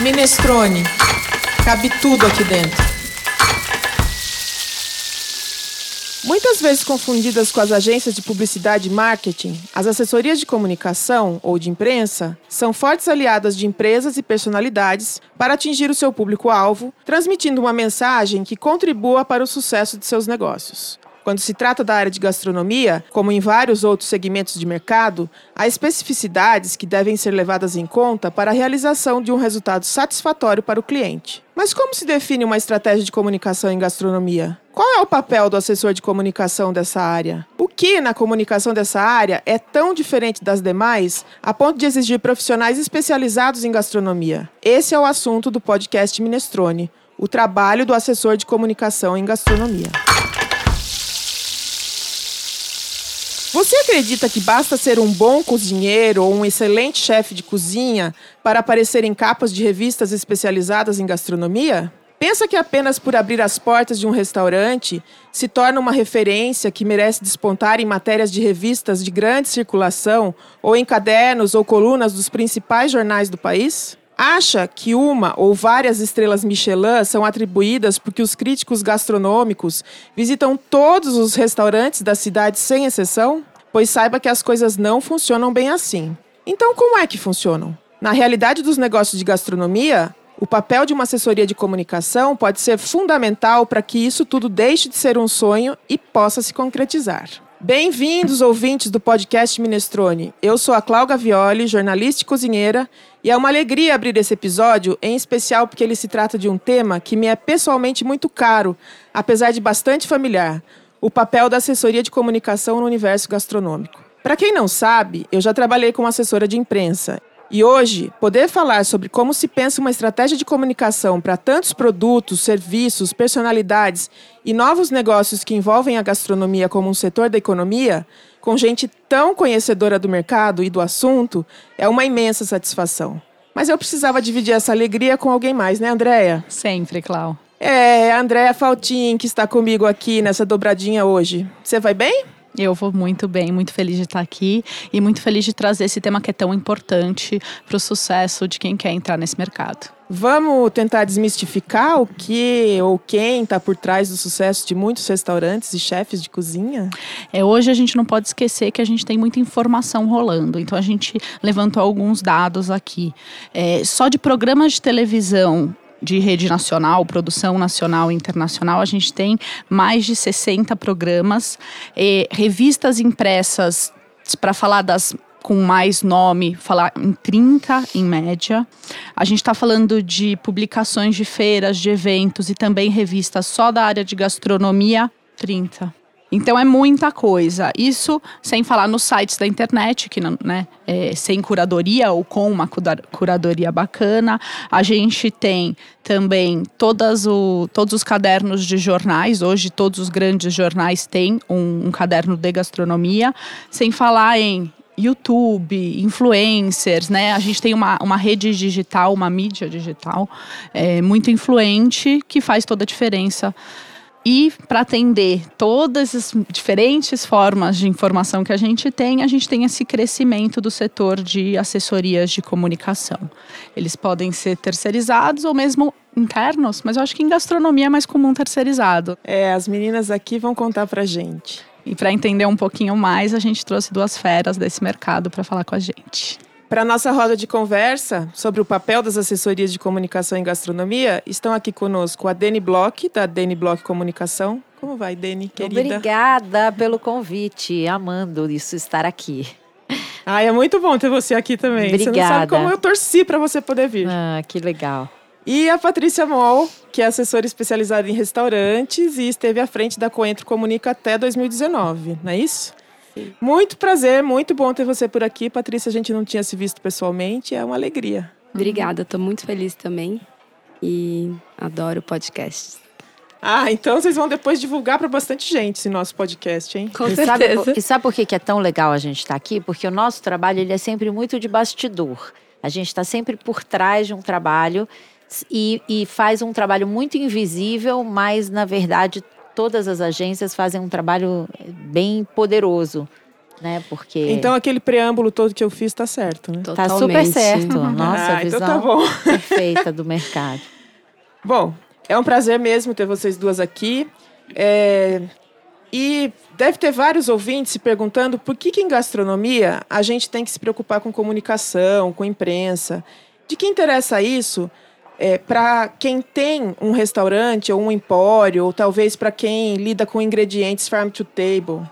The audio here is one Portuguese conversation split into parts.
Minestrone. Cabe tudo aqui dentro. Muitas vezes confundidas com as agências de publicidade e marketing, as assessorias de comunicação ou de imprensa são fortes aliadas de empresas e personalidades para atingir o seu público-alvo, transmitindo uma mensagem que contribua para o sucesso de seus negócios. Quando se trata da área de gastronomia, como em vários outros segmentos de mercado, há especificidades que devem ser levadas em conta para a realização de um resultado satisfatório para o cliente. Mas como se define uma estratégia de comunicação em gastronomia? Qual é o papel do assessor de comunicação dessa área? O que na comunicação dessa área é tão diferente das demais a ponto de exigir profissionais especializados em gastronomia? Esse é o assunto do podcast Minestrone, o trabalho do assessor de comunicação em gastronomia. Você acredita que basta ser um bom cozinheiro ou um excelente chefe de cozinha para aparecer em capas de revistas especializadas em gastronomia? Pensa que apenas por abrir as portas de um restaurante se torna uma referência que merece despontar em matérias de revistas de grande circulação ou em cadernos ou colunas dos principais jornais do país? Acha que uma ou várias estrelas Michelin são atribuídas porque os críticos gastronômicos visitam todos os restaurantes da cidade sem exceção? Pois saiba que as coisas não funcionam bem assim. Então, como é que funcionam? Na realidade dos negócios de gastronomia, o papel de uma assessoria de comunicação pode ser fundamental para que isso tudo deixe de ser um sonho e possa se concretizar. Bem-vindos, ouvintes do podcast Minestrone. Eu sou a Cláudia Violi, jornalista e cozinheira, e é uma alegria abrir esse episódio, em especial porque ele se trata de um tema que me é pessoalmente muito caro, apesar de bastante familiar: o papel da assessoria de comunicação no universo gastronômico. Para quem não sabe, eu já trabalhei como assessora de imprensa e hoje, poder falar sobre como se pensa uma estratégia de comunicação para tantos produtos, serviços, personalidades e novos negócios que envolvem a gastronomia como um setor da economia, com gente tão conhecedora do mercado e do assunto, é uma imensa satisfação. Mas eu precisava dividir essa alegria com alguém mais, né, Andréia? Sempre, Clau. É, a Andréia Faltin, que está comigo aqui nessa dobradinha hoje. Você vai bem? Eu vou muito bem, muito feliz de estar aqui e muito feliz de trazer esse tema que é tão importante para o sucesso de quem quer entrar nesse mercado. Vamos tentar desmistificar o que ou quem está por trás do sucesso de muitos restaurantes e chefes de cozinha? É, hoje a gente não pode esquecer que a gente tem muita informação rolando, então a gente levantou alguns dados aqui. É, só de programas de televisão de rede nacional, produção nacional e internacional, a gente tem mais de 60 programas, revistas impressas para falar das com mais nome, falar em 30 em média. A gente está falando de publicações de feiras, de eventos e também revistas só da área de gastronomia, 30. Então é muita coisa. Isso sem falar nos sites da internet, que né, é, sem curadoria ou com uma curadoria bacana. A gente tem também todas o, todos os cadernos de jornais. Hoje todos os grandes jornais têm um, um caderno de gastronomia. Sem falar em YouTube, influencers, né? A gente tem uma, uma rede digital, uma mídia digital é, muito influente que faz toda a diferença e para atender todas as diferentes formas de informação que a gente tem, a gente tem esse crescimento do setor de assessorias de comunicação. Eles podem ser terceirizados ou mesmo internos, mas eu acho que em gastronomia é mais comum terceirizado. É, as meninas aqui vão contar para gente. E para entender um pouquinho mais, a gente trouxe duas feras desse mercado para falar com a gente. Para nossa roda de conversa sobre o papel das assessorias de comunicação em gastronomia, estão aqui conosco a Deni Bloch, da Deni Bloch Comunicação. Como vai, Deni, querida? Obrigada pelo convite, amando isso estar aqui. Ah, é muito bom ter você aqui também. Obrigada. Você não sabe como eu torci para você poder vir. Ah, que legal. E a Patrícia Moll, que é assessora especializada em restaurantes e esteve à frente da Coentro Comunica até 2019, não é isso? Muito prazer, muito bom ter você por aqui. Patrícia, a gente não tinha se visto pessoalmente, é uma alegria. Obrigada, estou muito feliz também e adoro podcast. Ah, então vocês vão depois divulgar para bastante gente esse nosso podcast, hein? Com e certeza. Sabe, e sabe por que é tão legal a gente estar tá aqui? Porque o nosso trabalho ele é sempre muito de bastidor. A gente está sempre por trás de um trabalho e, e faz um trabalho muito invisível, mas na verdade todas as agências fazem um trabalho bem poderoso. né? Porque Então aquele preâmbulo todo que eu fiz tá certo, né? tá super certo. Nossa, ah, visão então tá bom. perfeita do mercado. Bom, é um prazer mesmo ter vocês duas aqui. É, E deve ter vários ouvintes se perguntando por que, que em gastronomia a gente tem que se preocupar com comunicação, com imprensa. De que interessa isso é, para quem tem um restaurante ou um empório, ou talvez para quem lida com ingredientes farm to table?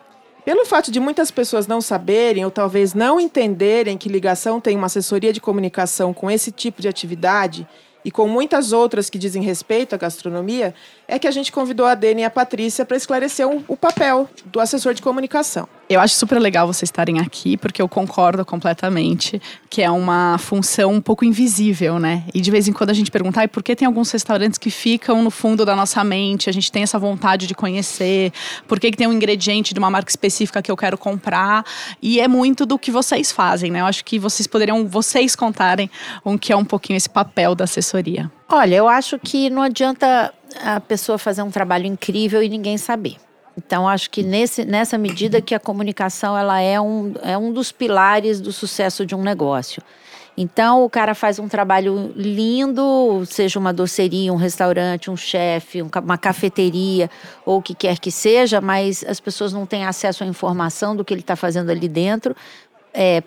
Pelo fato de muitas pessoas não saberem ou talvez não entenderem que ligação tem uma assessoria de comunicação com esse tipo de atividade e com muitas outras que dizem respeito à gastronomia, é que a gente convidou a Dani e a Patrícia para esclarecer um- o papel do assessor de comunicação. Eu acho super legal vocês estarem aqui, porque eu concordo completamente que é uma função um pouco invisível, né? E de vez em quando a gente pergunta, "Ai, por que tem alguns restaurantes que ficam no fundo da nossa mente? A gente tem essa vontade de conhecer. Por que, que tem um ingrediente de uma marca específica que eu quero comprar? E é muito do que vocês fazem, né? Eu acho que vocês poderiam, vocês contarem um que é um pouquinho esse papel da assessoria. Olha, eu acho que não adianta a pessoa fazer um trabalho incrível e ninguém saber. Então, acho que nesse, nessa medida que a comunicação ela é, um, é um dos pilares do sucesso de um negócio. Então, o cara faz um trabalho lindo, seja uma doceria, um restaurante, um chefe, um uma cafeteria, ou o que quer que seja, mas as pessoas não têm acesso à informação do que ele está fazendo ali dentro. É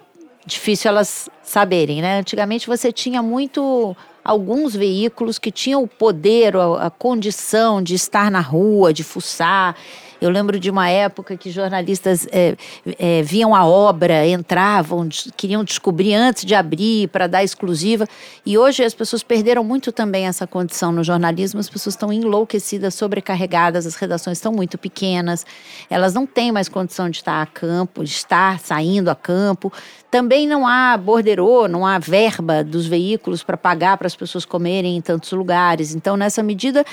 difícil elas saberem, né? Antigamente você tinha muito alguns veículos que tinham o poder, a, a condição de estar na rua, de fuçar. Eu lembro de uma época que jornalistas é, é, viam a obra, entravam, queriam descobrir antes de abrir para dar exclusiva. E hoje as pessoas perderam muito também essa condição no jornalismo. As pessoas estão enlouquecidas, sobrecarregadas, as redações estão muito pequenas, elas não têm mais condição de estar a campo, de estar saindo a campo. Também não há borderô, não há verba dos veículos para pagar para as pessoas comerem em tantos lugares. Então, nessa medida,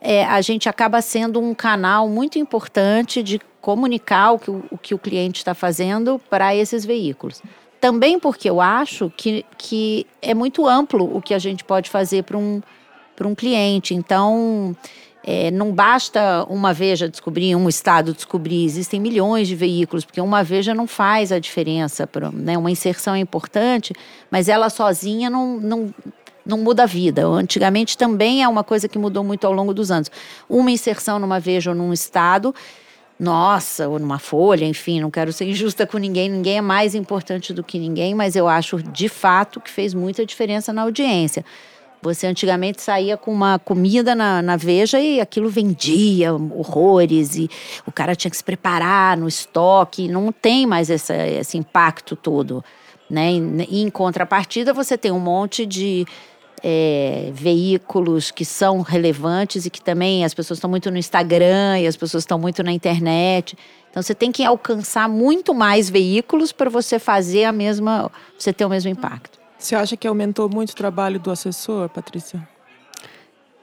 é, a gente acaba sendo um canal muito importante de comunicar o que o, o que o cliente está fazendo para esses veículos. Também porque eu acho que, que é muito amplo o que a gente pode fazer para um, um cliente. Então, é, não basta uma Veja descobrir, um Estado descobrir, existem milhões de veículos, porque uma Veja não faz a diferença. Pra, né? Uma inserção é importante, mas ela sozinha não, não, não muda a vida. Antigamente também é uma coisa que mudou muito ao longo dos anos. Uma inserção numa Veja ou num Estado nossa, ou numa folha, enfim, não quero ser injusta com ninguém, ninguém é mais importante do que ninguém, mas eu acho de fato que fez muita diferença na audiência. Você antigamente saía com uma comida na, na Veja e aquilo vendia horrores, e o cara tinha que se preparar no estoque, não tem mais essa, esse impacto todo. Né? E, em contrapartida, você tem um monte de é, veículos que são relevantes e que também as pessoas estão muito no Instagram e as pessoas estão muito na internet. Então você tem que alcançar muito mais veículos para você fazer a mesma, você ter o mesmo impacto. Você acha que aumentou muito o trabalho do assessor, Patrícia?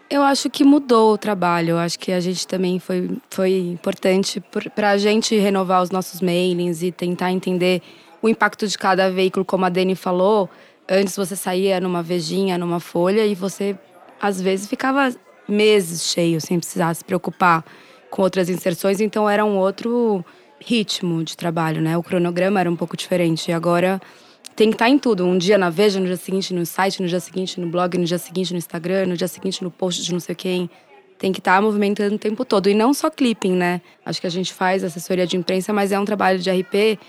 Eu acho que mudou o trabalho. Eu acho que a gente também foi, foi importante para a gente renovar os nossos mailings e tentar entender o impacto de cada veículo, como a Dani falou. Antes você saía numa vejinha, numa folha e você às vezes ficava meses cheio sem precisar se preocupar com outras inserções. Então era um outro ritmo de trabalho, né? O cronograma era um pouco diferente. E agora tem que estar em tudo. Um dia na Veja, no dia seguinte no site, no dia seguinte no blog, no dia seguinte no Instagram, no dia seguinte no post de não sei quem. Tem que estar movimentando o tempo todo. E não só clipping, né? Acho que a gente faz assessoria de imprensa, mas é um trabalho de RP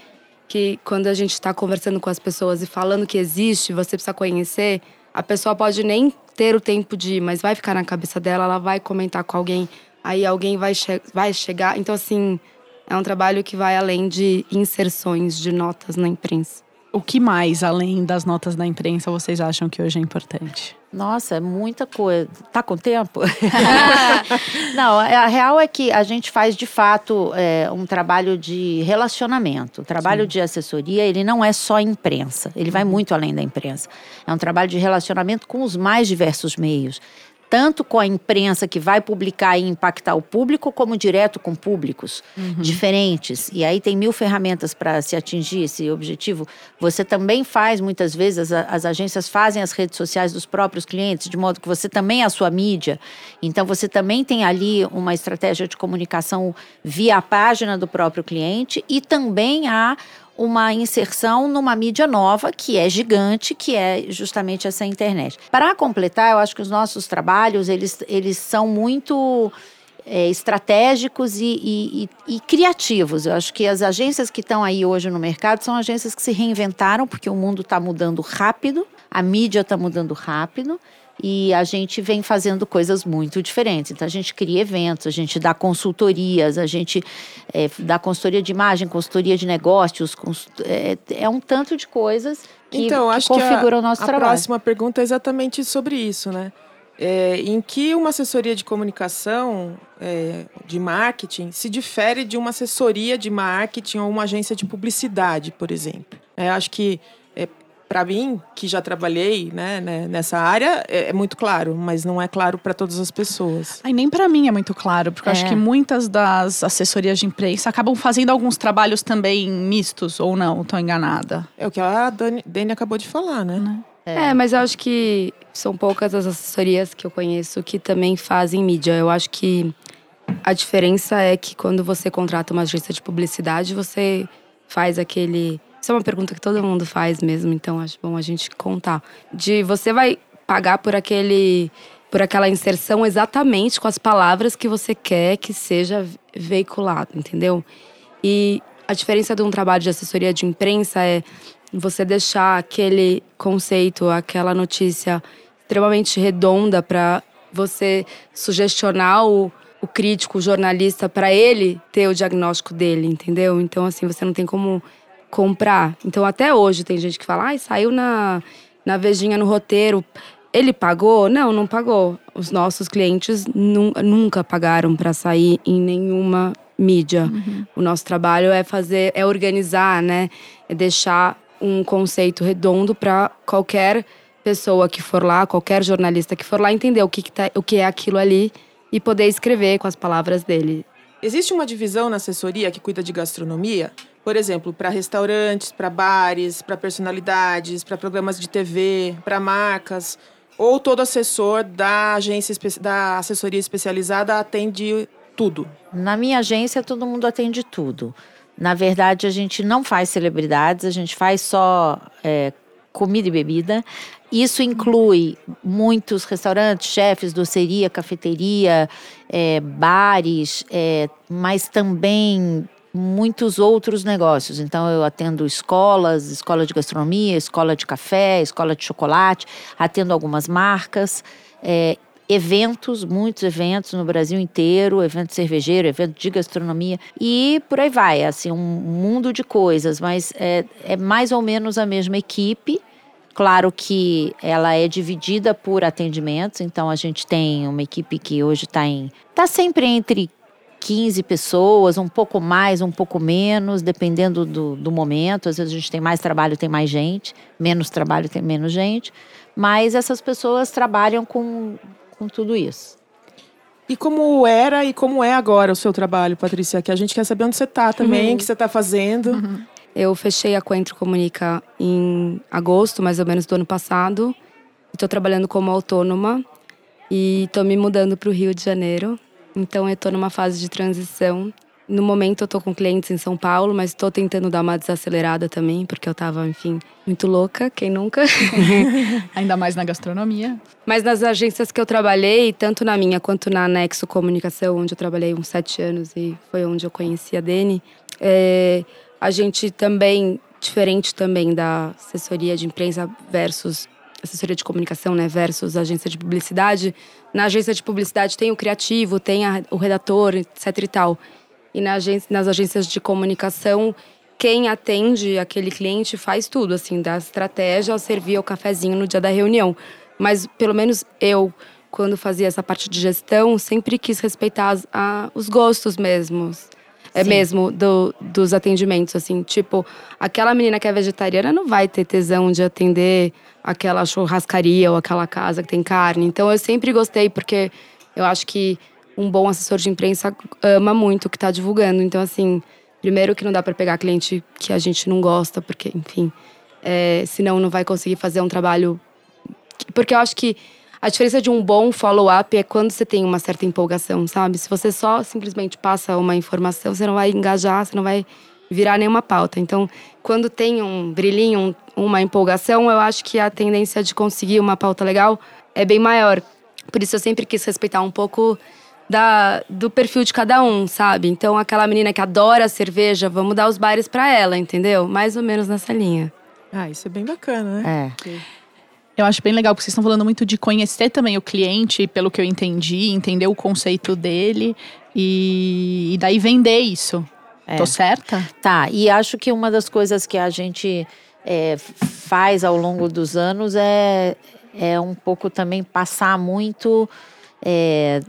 que quando a gente está conversando com as pessoas e falando que existe, você precisa conhecer, a pessoa pode nem ter o tempo de ir, mas vai ficar na cabeça dela, ela vai comentar com alguém, aí alguém vai, che vai chegar. Então, assim, é um trabalho que vai além de inserções de notas na imprensa. O que mais, além das notas da imprensa, vocês acham que hoje é importante? Nossa, é muita coisa. Tá com tempo? Não, a real é que a gente faz de fato é, um trabalho de relacionamento. O trabalho Sim. de assessoria, ele não é só imprensa, ele vai muito além da imprensa. É um trabalho de relacionamento com os mais diversos meios tanto com a imprensa que vai publicar e impactar o público, como direto com públicos uhum. diferentes. E aí tem mil ferramentas para se atingir esse objetivo. Você também faz, muitas vezes, as, as, agências fazem as redes sociais dos próprios clientes, de modo que você também é a sua mídia. Então, você também tem ali uma estratégia de comunicação via a página do próprio cliente e também há uma inserção numa mídia nova que é gigante, que é justamente essa internet. Para completar, eu acho que os nossos trabalhos eles, eles são muito é, estratégicos e, e, e, e, criativos. Eu acho que as agências que estão aí hoje no mercado são agências que se reinventaram porque o mundo está mudando rápido, a mídia está mudando rápido e a gente vem fazendo coisas muito diferentes. Então, a gente cria eventos, a gente dá consultorias, a gente é, dá consultoria de imagem, consultoria de negócios, é, é, um tanto de coisas que, então, acho que configuram a, o nosso a trabalho. A próxima pergunta é exatamente sobre isso, né? É, em que uma assessoria de comunicação, é, de marketing, se difere de uma assessoria de marketing ou uma agência de publicidade, por exemplo? É, acho que para mim, que já trabalhei né, né, nessa área, é, é, muito claro, mas não é claro para todas as pessoas. Aí nem para mim é muito claro, porque é. eu acho é. que muitas das assessorias de imprensa acabam fazendo alguns trabalhos também mistos, ou não, estou enganada. É o que a Dani, Dani acabou de falar, né? né? É. é, mas eu acho que são poucas as assessorias que eu conheço que também fazem mídia. Eu acho que a diferença é que quando você contrata uma agência de publicidade, você faz aquele isso é uma pergunta que todo mundo faz mesmo, então acho bom a gente contar. De você vai pagar por aquele por aquela inserção exatamente com as palavras que você quer que seja veiculado, entendeu? E a diferença de um trabalho de assessoria de imprensa é você deixar aquele conceito, aquela notícia extremamente redonda para você sugestionar o, o crítico, o jornalista, para ele ter o diagnóstico dele, entendeu? Então, assim, você não tem como comprar. Então, até hoje tem gente que fala, ai, saiu na, na Vejinha no roteiro. Ele pagou? Não, não pagou. Os nossos clientes nu nunca pagaram para sair em nenhuma mídia. Uhum. O nosso trabalho é fazer, é organizar, né? É deixar um conceito redondo para qualquer pessoa que for lá, qualquer jornalista que for lá entender o que, que tá, o que é aquilo ali e poder escrever com as palavras dele. Existe uma divisão na assessoria que cuida de gastronomia? Por exemplo, para restaurantes, para bares, para personalidades, para programas de TV, para marcas, ou todo assessor da agência da assessoria especializada atende tudo? Na minha agência todo mundo atende tudo. Na verdade, a gente não faz celebridades, a gente faz só é, comida e bebida. Isso inclui muitos restaurantes, chefes, doceria, cafeteria, é, bares, é, mas também muitos outros negócios. Então, eu atendo escolas, escola de gastronomia, escola de café, escola de chocolate, atendo algumas marcas, é, eventos, muitos eventos no Brasil inteiro, evento cervejeiro, evento de gastronomia e por aí vai, assim, um mundo de coisas, mas é, é mais ou menos a mesma equipe. Claro que ela é dividida por atendimentos, então a gente tem uma equipe que hoje está em. está sempre entre 15 pessoas, um pouco mais, um pouco menos, dependendo do, do momento. Às vezes a gente tem mais trabalho, tem mais gente, menos trabalho, tem menos gente. Mas essas pessoas trabalham com, com tudo isso. E como era e como é agora o seu trabalho, Patrícia? Que a gente quer saber onde você está também, o uhum. que você está fazendo. Uhum. Eu fechei a Coentro Comunica em agosto, mais ou menos, do ano passado. Estou trabalhando como autônoma e estou me mudando para o Rio de Janeiro. Então eu estou numa fase de transição. No momento eu estou com clientes em São Paulo, mas estou tentando dar uma desacelerada também, porque eu estava, enfim, muito louca, quem nunca? Ainda mais na gastronomia. Mas nas agências que eu trabalhei, tanto na minha quanto na Nexo Comunicação, onde eu trabalhei uns sete anos e foi onde eu conheci a Dani, é, a gente também, diferente também da assessoria de imprensa versus assessoria de comunicação, né, versus agência de publicidade, na agência de publicidade tem o criativo, tem a, o redator, etc e tal. E na agência, nas agências de comunicação, quem atende aquele cliente faz tudo, assim, da estratégia ao servir o cafezinho no dia da reunião. Mas, pelo menos eu, quando fazia essa parte de gestão, sempre quis respeitar as, a, os gostos mesmos é mesmo do, dos atendimentos, assim, tipo, aquela menina que é vegetariana não vai ter tesão de atender aquela churrascaria ou aquela casa que tem carne. Então eu sempre gostei, porque eu acho que um bom assessor de imprensa ama muito o que está divulgando. Então, assim, primeiro que não dá para pegar cliente que a gente não gosta, porque, enfim, é, senão não vai conseguir fazer um trabalho. Porque eu acho que a diferença de um bom follow-up é quando você tem uma certa empolgação, sabe? Se você só simplesmente passa uma informação, você não vai engajar, você não vai virar nenhuma pauta. Então, quando tem um brilhinho, um, uma empolgação, eu acho que a tendência de conseguir uma pauta legal é bem maior. Por isso eu sempre quis respeitar um pouco da, do perfil de cada um, sabe? Então, aquela menina que adora cerveja, vamos dar os bares para ela, entendeu? Mais ou menos nessa linha. Ah, isso é bem bacana, né? É. Eu acho bem legal, porque vocês estão falando muito de conhecer também o cliente, pelo que eu entendi, entender o conceito dele e, e daí vender isso. É. Tô certa? Tá, e acho que uma das coisas que a gente é, faz ao longo dos anos é, é um pouco também passar muito. É,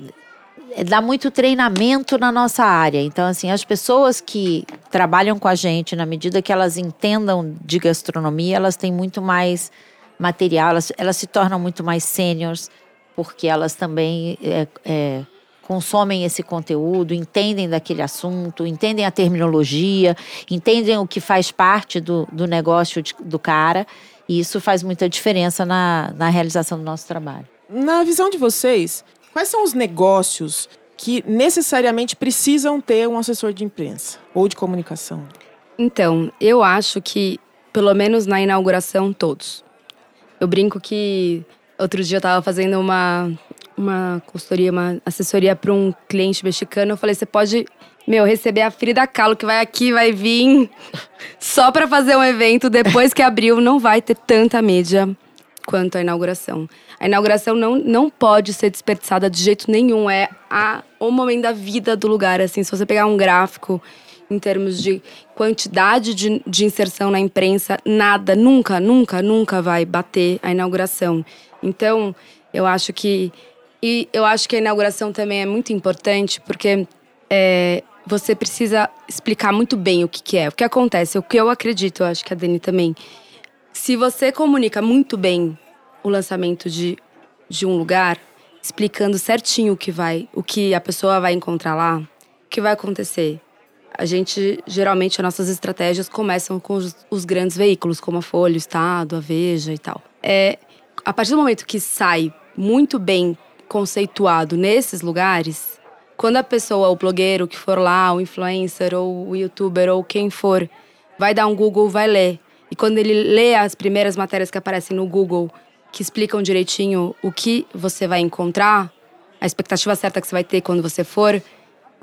é dar muito treinamento na nossa área. Então, assim, as pessoas que trabalham com a gente, na medida que elas entendam de gastronomia, elas têm muito mais material, elas, elas se tornam muito mais sêniores, porque elas também é, é, consomem esse conteúdo, entendem daquele assunto, entendem a terminologia, entendem o que faz parte do, do negócio de, do cara, e isso faz muita diferença na, na realização do nosso trabalho. Na visão de vocês, quais são os negócios que necessariamente precisam ter um assessor de imprensa ou de comunicação? Então, eu acho que, pelo menos na inauguração, todos. Eu brinco que outro dia eu estava fazendo uma, uma consultoria, uma assessoria para um cliente mexicano. Eu falei: você pode, meu, receber a Frida Kahlo, que vai aqui, vai vir só para fazer um evento. Depois que abriu, não vai ter tanta mídia quanto a inauguração. A inauguração não, não pode ser desperdiçada de jeito nenhum. É a, o momento da vida do lugar. Assim, se você pegar um gráfico em termos de quantidade de, de inserção na imprensa, nada, nunca, nunca, nunca vai bater a inauguração. Então, eu acho que. E eu acho que a inauguração também é muito importante, porque é, você precisa explicar muito bem o que, que é. O que acontece, o que eu acredito, eu acho que a Dani também. Se você comunica muito bem o lançamento de, de um lugar, explicando certinho o que vai, o que a pessoa vai encontrar lá, o que vai acontecer. A gente, geralmente, as nossas estratégias começam com os, os grandes veículos, como a Folha, o Estado, a Veja e tal. É, a partir do momento que sai muito bem conceituado nesses lugares, quando a pessoa, o blogueiro que for lá, o influencer ou o youtuber ou quem for, vai dar um Google, vai ler. E quando ele lê as primeiras matérias que aparecem no Google, que explicam direitinho o que você vai encontrar, a expectativa certa que você vai ter quando você for,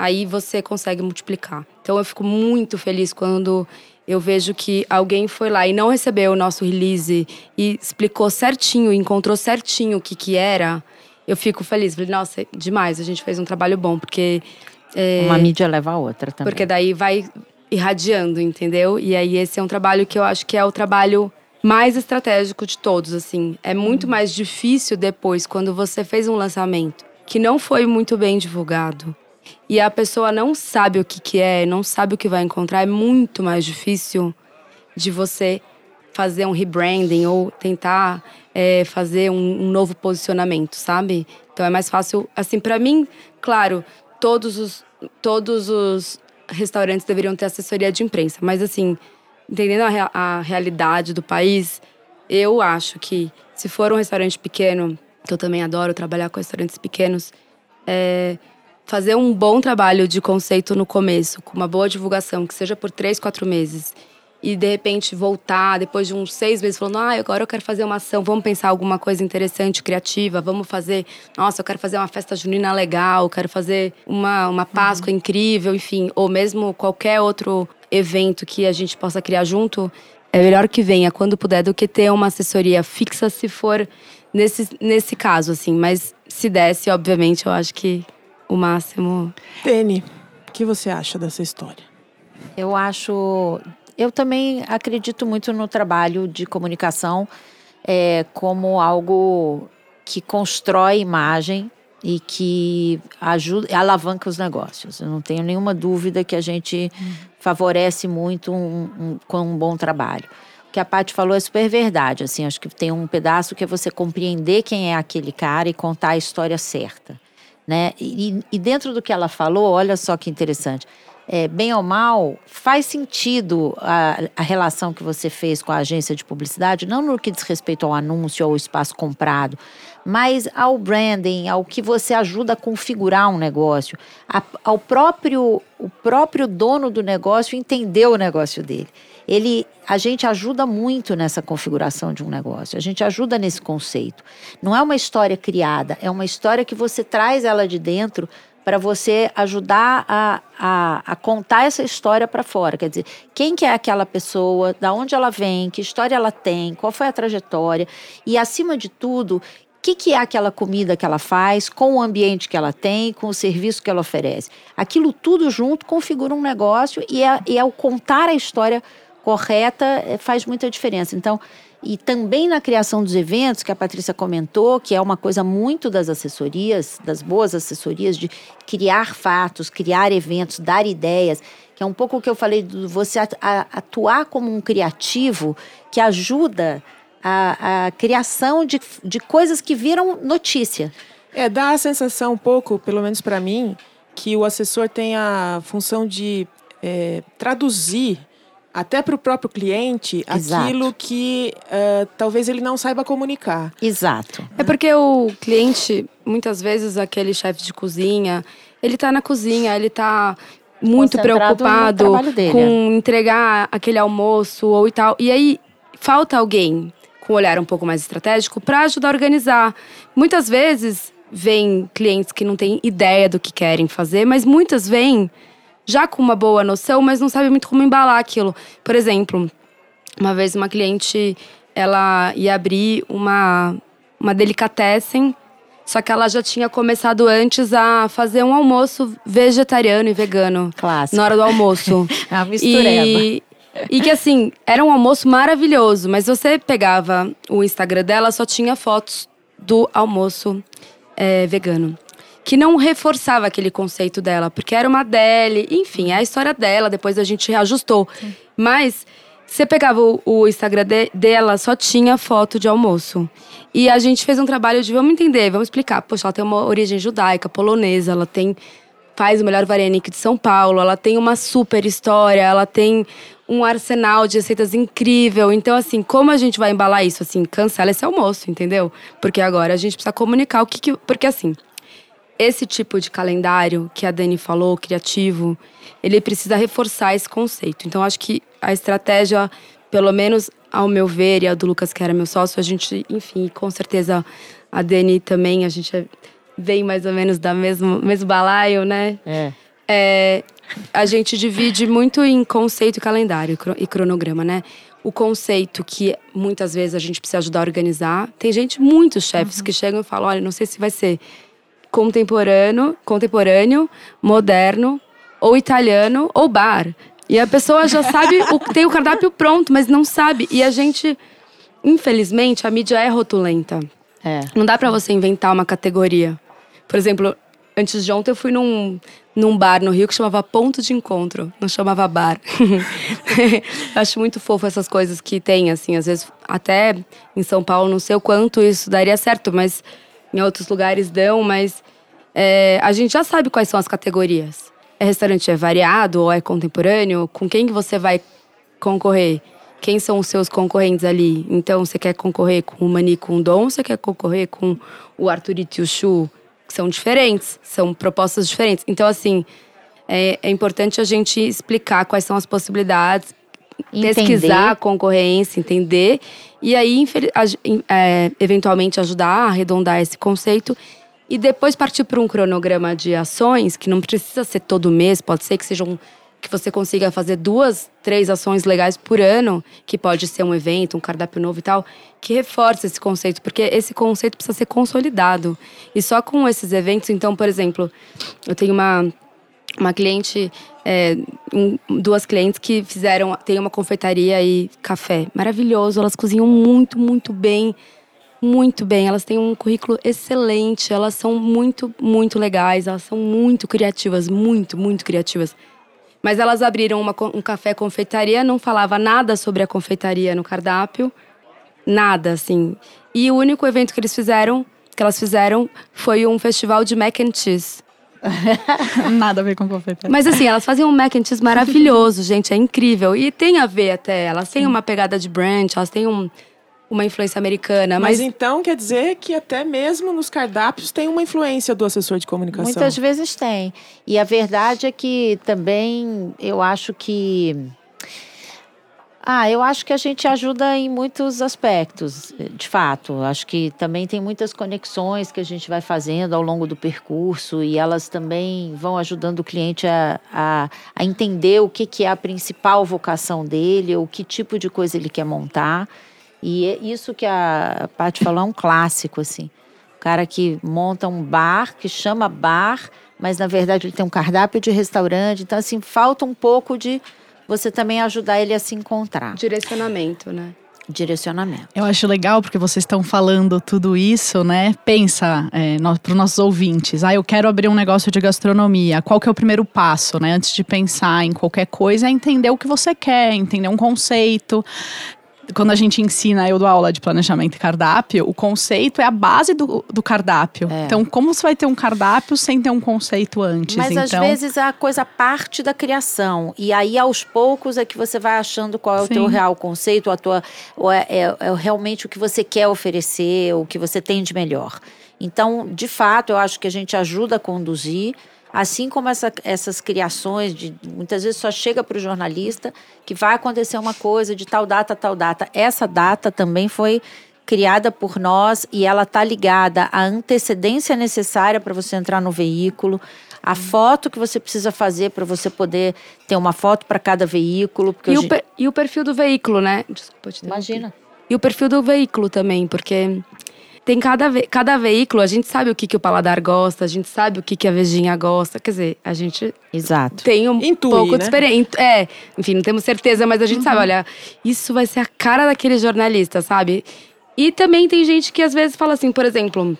aí você consegue multiplicar. Então eu fico muito feliz quando eu vejo que alguém foi lá e não recebeu o nosso release e explicou certinho, encontrou certinho o que que era. Eu fico feliz. Falei, nossa, demais, a gente fez um trabalho bom, porque. É, Uma mídia leva a outra também. Porque daí vai irradiando, entendeu? E aí esse é um trabalho que eu acho que é o trabalho mais estratégico de todos, assim. É muito mais difícil depois, quando você fez um lançamento que não foi muito bem divulgado e a pessoa não sabe o que, que é, não sabe o que vai encontrar, é muito mais difícil de você fazer um rebranding ou tentar é, fazer um, um, novo posicionamento, sabe? Então é mais fácil, assim, para mim, claro, todos os, todos os restaurantes deveriam ter assessoria de imprensa, mas assim, entendendo a, a realidade do país, eu acho que se for um restaurante pequeno, que eu também adoro trabalhar com restaurantes pequenos, é, fazer um bom trabalho de conceito no começo, com uma boa divulgação, que seja por três, quatro meses, e de repente voltar depois de uns seis meses falando, ah, agora eu quero fazer uma ação, vamos pensar alguma coisa interessante, criativa, vamos fazer, nossa, eu quero fazer uma festa junina legal, quero fazer uma, uma Páscoa uhum. incrível, enfim, ou mesmo qualquer outro evento que a gente possa criar junto, é melhor que venha quando puder do que ter uma assessoria fixa se for nesse, nesse caso, assim. Mas se desse, obviamente, eu acho que o máximo. Tene, o que você acha dessa história? Eu acho. Eu também acredito muito no trabalho de comunicação é, como algo que constrói imagem e que ajuda, alavanca os negócios. Eu não tenho nenhuma dúvida que a gente uhum. favorece muito um, um, com um bom trabalho. O que a Paty falou é super verdade. Assim, acho que tem um pedaço que é você compreender quem é aquele cara e contar a história certa. Né? E, e, dentro do que ela falou, olha só que interessante. é, bem ou mal, faz sentido a, a, relação que você fez com a agência de publicidade, não no que diz respeito ao anúncio ou ao espaço comprado, mas ao branding, ao que você ajuda a configurar um negócio, a, ao próprio, o próprio dono do negócio entender o negócio dele. Ele, a gente ajuda muito nessa configuração de um negócio, a gente ajuda nesse conceito. Não é uma história criada, é uma história que você traz ela de dentro para você ajudar a, a, a, contar essa história para fora. Quer dizer, quem que é aquela pessoa, da onde ela vem, que história ela tem, qual foi a trajetória e, acima de tudo, o que, que é aquela comida que ela faz, com o ambiente que ela tem, com o serviço que ela oferece. Aquilo tudo junto configura um negócio e, é, e é o contar a história correta é, faz muita diferença. Então, e também na criação dos eventos, que a Patrícia comentou, que é uma coisa muito das assessorias, das boas assessorias, de criar fatos, criar eventos, dar ideias, que é um pouco o que eu falei, de você atuar como um criativo que ajuda a, a criação de, de coisas que viram notícia. É, dá a sensação um pouco, pelo menos para mim, que o assessor tem a função de é, traduzir até para o próprio cliente Exato. aquilo que uh, talvez ele não saiba comunicar. Exato. É porque o cliente, muitas vezes, aquele chefe de cozinha, ele está na cozinha, ele está muito preocupado com entregar aquele almoço ou e tal. E aí falta alguém com um olhar um pouco mais estratégico para ajudar a organizar. Muitas vezes vem clientes que não têm ideia do que querem fazer, mas muitas vêm já com uma boa noção, mas não sabe muito como embalar aquilo. Por exemplo, uma vez uma cliente, ela ia abrir uma, uma delicatessen, só que ela já tinha começado antes a fazer um almoço vegetariano e vegano. Clássico. Na hora do almoço. é uma mistureba. E, e que assim, era um almoço maravilhoso, mas você pegava o Instagram dela, só tinha fotos do almoço é, vegano que não reforçava aquele conceito dela, porque era uma dele, enfim, é a história dela, depois a gente reajustou. Sim. Mas você pegava o, o Instagram de, dela, só tinha foto de almoço. E a gente fez um trabalho de vamos entender, vamos explicar. Poxa, ela tem uma origem judaica, polonesa, ela tem faz o melhor varenique de São Paulo, ela tem uma super história, ela tem um arsenal de receitas incrível. Então, assim, como a gente vai embalar isso? Assim, cancela esse almoço, entendeu? Porque agora a gente precisa comunicar o que. que porque, assim, esse tipo de calendário que a Dani falou, criativo, ele precisa reforçar esse conceito. Então, acho que a estratégia, pelo menos ao meu ver, e a do Lucas, que era meu sócio, a gente, enfim, com certeza a Dani também, a gente vem mais ou menos da mesmo, mesmo balaio, né? É. é a gente divide muito em conceito e calendário e cronograma, né? O conceito que muitas vezes a gente precisa ajudar a organizar. Tem gente, muitos chefes uhum. que chegam e falam: olha, não sei se vai ser contemporâneo, contemporâneo, moderno, ou italiano, ou bar. E a pessoa já sabe, o, tem o cardápio pronto, mas não sabe. E a gente, infelizmente, a mídia é rotulenta. É. Não dá para você inventar uma categoria. Por exemplo, antes de ontem eu fui num, num bar no Rio que chamava Ponto de Encontro, não chamava bar. acho muito fofo essas coisas que tem, assim, às vezes até em São Paulo, não sei o quanto isso daria certo, mas em outros lugares dão, mas é, a gente já sabe quais são as categorias. É restaurante é variado ou é contemporâneo? Com quem que você vai concorrer? Quem são os seus concorrentes ali? Então, você quer concorrer com o Mani com o Dom? Você quer concorrer com o Arthurito e o Chu? Que são diferentes, são propostas diferentes. Então, assim, é, é importante a gente explicar quais são as possibilidades, entender. pesquisar a concorrência, entender e aí é, eventualmente ajudar a arredondar esse conceito e depois partir para um cronograma de ações que não precisa ser todo mês, pode ser que sejam que você consiga fazer duas, três ações legais por ano, que pode ser um evento, um cardápio novo e tal, que reforce esse conceito, porque esse conceito precisa ser consolidado. E só com esses eventos, então, por exemplo, eu tenho uma uma cliente, é, um, duas clientes que fizeram, tem uma confeitaria e café maravilhoso. Elas cozinham muito, muito bem, muito bem. Elas têm um currículo excelente. Elas são muito, muito legais. Elas são muito criativas, muito, muito criativas. Mas elas abriram uma, um café confeitaria, não falava nada sobre a confeitaria no cardápio, nada assim. E o único evento que eles fizeram, que elas fizeram, foi um festival de mac and cheese Nada a ver com confeitaria. Mas assim, elas fazem um mac and cheese maravilhoso, gente, é incrível. E tem a ver até, elas têm uma pegada de brunch, elas têm um, uma influência americana. Mas, Mas, então quer dizer que até mesmo nos cardápios tem uma influência do assessor de comunicação. Muitas vezes tem. E a verdade é que também eu acho que. Ah, eu acho que a gente ajuda em muitos aspectos, de fato. Acho que também tem muitas conexões que a gente vai fazendo ao longo do percurso e elas também vão ajudando o cliente a, a, a entender o que, que é a principal vocação dele, ou que tipo de coisa ele quer montar. E é isso que a Paty falou é um clássico, assim. O cara que monta um bar, que chama bar, mas na verdade ele tem um cardápio de restaurante. Então, assim, falta um pouco de você também ajudar ele a se encontrar. direcionamento, né? Direcionamento. Eu acho legal porque vocês estão falando tudo isso, né? Pensa é, para os nossos ouvintes. Ah, eu quero abrir um negócio de gastronomia. Qual que é o primeiro passo, né? Antes de pensar em qualquer coisa, é entender o que você quer, entender um conceito. Quando a gente ensina, eu dou aula de planejamento e cardápio, o conceito é a base do, do cardápio. É. Então, como você vai ter um cardápio sem ter um conceito antes? Mas então, às vezes a coisa parte da criação. E aí, aos poucos, é que você vai achando qual é o Sim. teu real conceito, a tua, ou é, é- é realmente o que você quer oferecer, o que você tem de melhor. Então, de fato, eu acho que a gente ajuda a conduzir. Assim como essa- essas criações, de, muitas vezes só chega para o jornalista que vai acontecer uma coisa de tal data, tal data. Essa data também foi criada por nós e ela está ligada à antecedência necessária para você entrar no veículo, a foto que você precisa fazer para você poder ter uma foto para cada veículo. E o, hoje- per- e o perfil do veículo, né? Desculpa te. Imagina. E o perfil do veículo também, porque tem cada, ve cada veículo, a gente sabe o que, que o paladar gosta, a gente sabe o que, que a vejinha gosta. Quer dizer, a gente Exato. tem um Intui, pouco né? de experiência. É, enfim, não temos certeza, mas a gente sabe, olha, isso vai ser a cara daquele jornalista, sabe? E também tem gente que às vezes fala assim, por exemplo,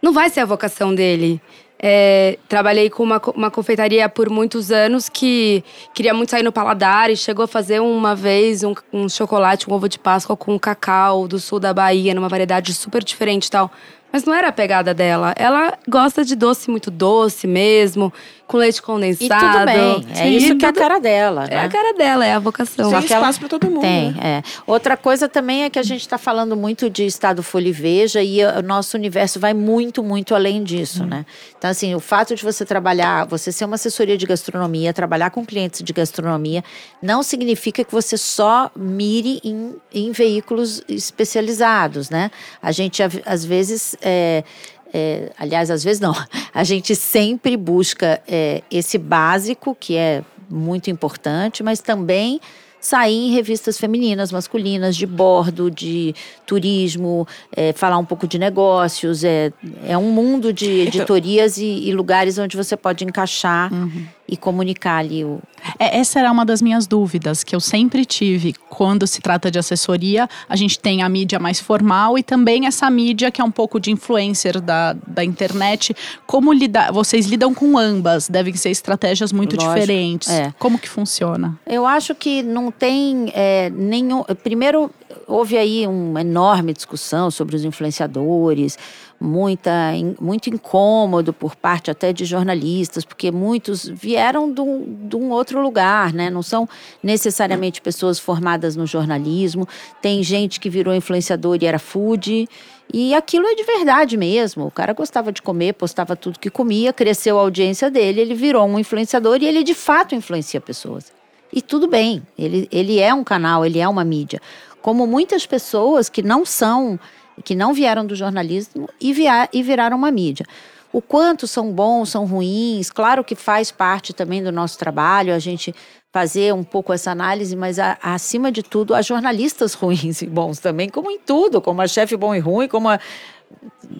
não vai ser a vocação dele. É, trabalhei com uma, uma confeitaria por muitos anos que queria muito sair no paladar e chegou a fazer uma vez um, um chocolate, um ovo de Páscoa com cacau do sul da Bahia, numa variedade super diferente e tal. Mas não era a pegada dela. Ela gosta de doce muito doce mesmo, com leite E condensado. tudo bem. É Sim, isso que é a cara dela. É a né? cara dela, é a vocação. Tem Só que ela- espaço para todo mundo. Tem, né? é. Outra coisa também é que a gente está falando muito de estado folha e veja e o nosso universo vai muito, muito além disso, né? Então, assim, o fato de você trabalhar, você ser uma assessoria de gastronomia, trabalhar com clientes de gastronomia, não significa que você só mire em, em veículos especializados, né? A gente, às vezes, é, é, aliás, às vezes não, a gente sempre busca é, esse básico, que é muito importante, mas também sair em revistas femininas, masculinas, de bordo, de turismo, é, falar um pouco de negócios. É, é um mundo de editorias e, e lugares onde você pode encaixar e comunicar ali o. É, essa era uma das minhas dúvidas que eu sempre tive. Quando se trata de assessoria, a gente tem a mídia mais formal e também essa mídia que é um pouco de influencer da, da internet. Como lidar? Vocês lidam com ambas? Devem ser estratégias muito Lógico, diferentes. é. Como que funciona? Eu acho que não tem é, nenhum. Primeiro, houve aí uma enorme discussão sobre os influenciadores, muita, muito incômodo por parte até de jornalistas, porque muitos vieram de um, de um outro lugar, né? Não são necessariamente pessoas formadas no jornalismo. Tem gente que virou influenciador e era food. E aquilo é de verdade mesmo. O cara gostava de comer, postava tudo que comia, cresceu a audiência dele, ele virou um influenciador e ele de fato influencia pessoas. E tudo bem, ele, ele é um canal, ele é uma mídia. Como muitas pessoas que não são, que não vieram do jornalismo e, e viraram uma mídia. O quanto são bons, são ruins, claro que faz parte também do nosso trabalho a gente fazer um pouco essa análise, mas a- acima de tudo, há jornalistas ruins e bons também, como em tudo, como a chefe bom e ruim, como a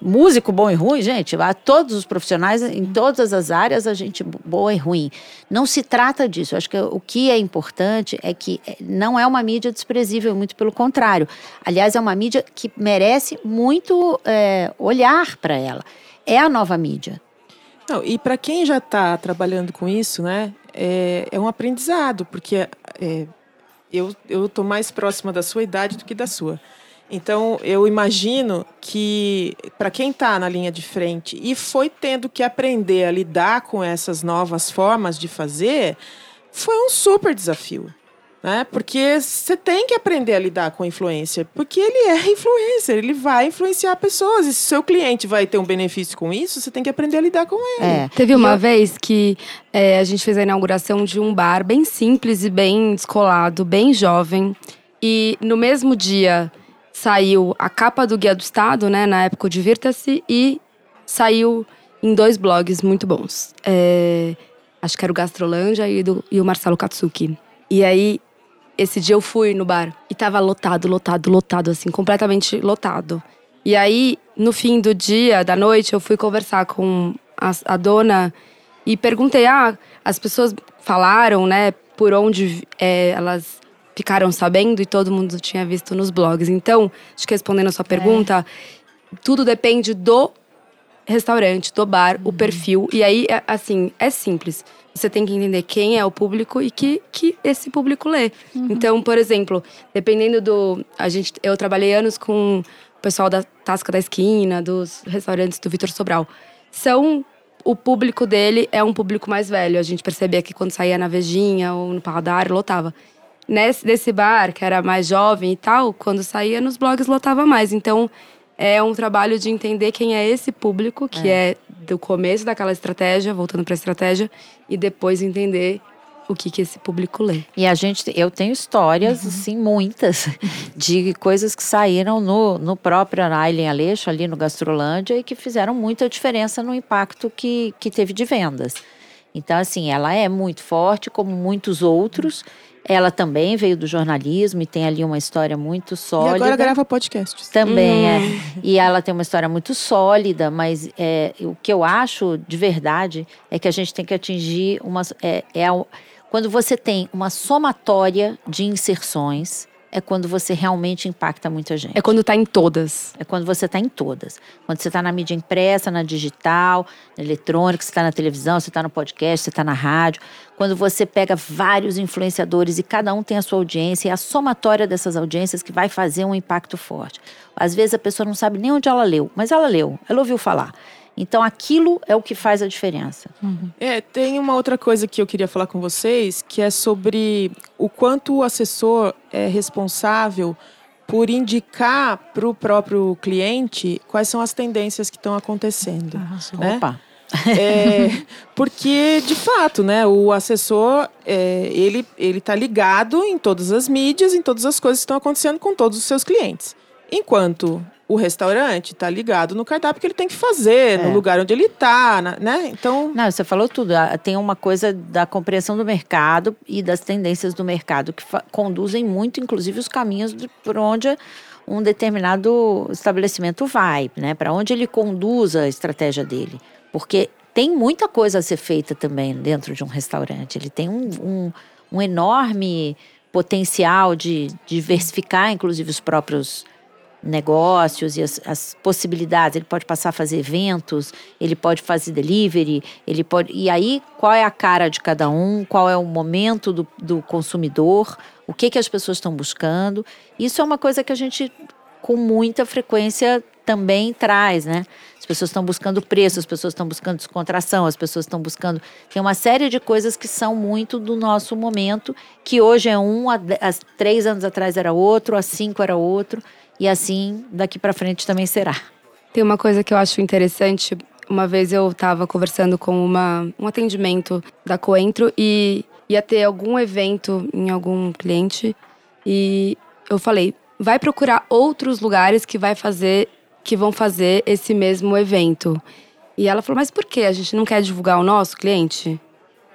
músico bom e ruim, gente, a todos os profissionais, em todas as áreas, a gente boa e ruim. Não se trata disso. Acho que o que é importante é que eh, não é uma mídia desprezível, muito pelo contrário. Aliás, é uma mídia que merece muito eh, olhar para ela. É a nova mídia. Não, e para quem já está trabalhando com isso, né, é, é um aprendizado, porque é, eu eu tô mais próxima da sua idade do que da sua. Então, eu imagino que, para quem está na linha de frente e foi tendo que aprender a lidar com essas novas formas de fazer, foi um super desafio. Né? Porque você tem que aprender a lidar com a influência, porque ele é influencer, ele vai influenciar pessoas. E se seu cliente vai ter um benefício com isso, você tem que aprender a lidar com ele. É. Teve uma eu... vez que é, a gente fez a inauguração de um bar bem simples e bem descolado, bem jovem. E no mesmo dia saiu a capa do Guia do Estado, né? Na época, Divirta-se, e saiu em dois blogs muito bons. É, acho que era o Gastrolândia e, do, e o Marcelo Katsuki. E aí esse dia eu fui no bar e tava lotado, lotado, lotado, assim, completamente lotado. E aí, no fim do dia, da noite, eu fui conversar com a, a dona e perguntei: ah, as pessoas falaram, né, por onde é, elas ficaram sabendo e todo mundo tinha visto nos blogs. Então, acho que respondendo a sua é. pergunta, é. tudo depende do restaurante, do bar, uhum. o perfil. E aí, é, assim, é simples você tem que entender quem é o público e que, que esse público lê. Uhum. Então, por exemplo, dependendo do. A gente, eu trabalhei anos com o pessoal da Tasca da Esquina, dos restaurantes do Vitor Sobral. São. O público dele é um público mais velho. A gente percebia que quando saía na Vejinha ou no Paladar, lotava. Nesse desse bar, que era mais jovem e tal, quando saía nos blogs, lotava mais. Então, é um trabalho de entender quem é esse público, que é, é do começo daquela estratégia, voltando para a estratégia, e depois entender o que, que esse público lê. E a gente, eu tenho histórias, uhum. assim, muitas, de coisas que saíram no, no próprio Aileen Aleixo, ali no Gastrolândia, e que fizeram muita diferença no impacto que, que teve de vendas. Então, assim, ela é muito forte, como muitos outros. Ela também veio do jornalismo e tem ali uma história muito sólida. E agora grava podcasts. Também, é. hum. é. E ela tem uma história muito sólida, mas é, o que eu acho de verdade é que a gente tem que atingir uma. É, é quando você tem uma somatória de inserções é quando você realmente impacta muita gente. É quando está em todas. É quando você está em todas. Quando você está na mídia impressa, na digital, na eletrônica, você está na televisão, você está no podcast, você está na rádio. Quando você pega vários influenciadores e cada um tem a sua audiência, e a somatória dessas audiências que vai fazer um impacto forte. Às vezes a pessoa não sabe nem onde ela leu, mas ela leu, ela ouviu falar. Então aquilo é o que faz a diferença. Uhum. É, tem uma outra coisa que eu queria falar com vocês, que é sobre o quanto o assessor é responsável por indicar para o próprio cliente quais são as tendências que estão acontecendo. Ah, né? Opa! É, porque de fato, né, o assessor é, ele ele está ligado em todas as mídias, em todas as coisas que estão acontecendo com todos os seus clientes. Enquanto o restaurante está ligado no cardápio que ele tem que fazer, é. no lugar onde ele está, né? Então. Não, você falou tudo. Ah, tem uma coisa da compreensão do mercado e das tendências do mercado que conduzem muito, inclusive, os caminhos de, por onde um determinado estabelecimento vai, né? Para onde ele conduz a estratégia dele. Porque tem muita coisa a ser feita também dentro de um restaurante. Ele tem um, um, um enorme potencial de diversificar, inclusive, os próprios negócios e as, as, possibilidades. Ele pode passar a fazer eventos, ele pode fazer delivery, ele pode. E aí, qual é a cara de cada um? Qual é o momento do, do consumidor? O que, que as pessoas estão buscando? Isso é uma coisa que a gente, com muita frequência, também traz, né? As pessoas estão buscando preço, as pessoas estão buscando descontração, as pessoas estão buscando. Tem uma série de coisas que são muito do nosso momento, que hoje é um, há, três anos atrás era outro, há cinco era outro. E assim, daqui para frente também será. Tem uma coisa que eu acho interessante. Uma vez eu estava conversando com uma, um atendimento da Coentro e ia ter algum evento em algum cliente e eu falei, vai procurar outros lugares que vai fazer que vão fazer esse mesmo evento. E ela falou, mas por que a gente não quer divulgar o nosso cliente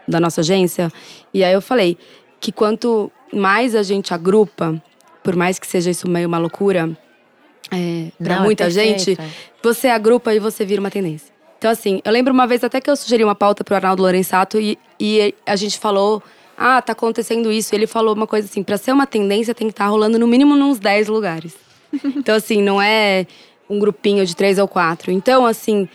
da nossa agência? E aí eu falei que quanto mais a gente agrupa, por mais que seja isso meio uma loucura é, para é muita é gente, você agrupa e você vira uma tendência. Então, assim, eu lembro uma vez até que eu sugeri uma pauta pro Arnaldo Lorenzato e, e a gente falou: ah, tá acontecendo isso. Ele falou uma coisa assim: pra ser uma tendência tem que estar tá rolando no mínimo nos 10 lugares. então, assim, não é um grupinho de três ou quatro. Então, assim,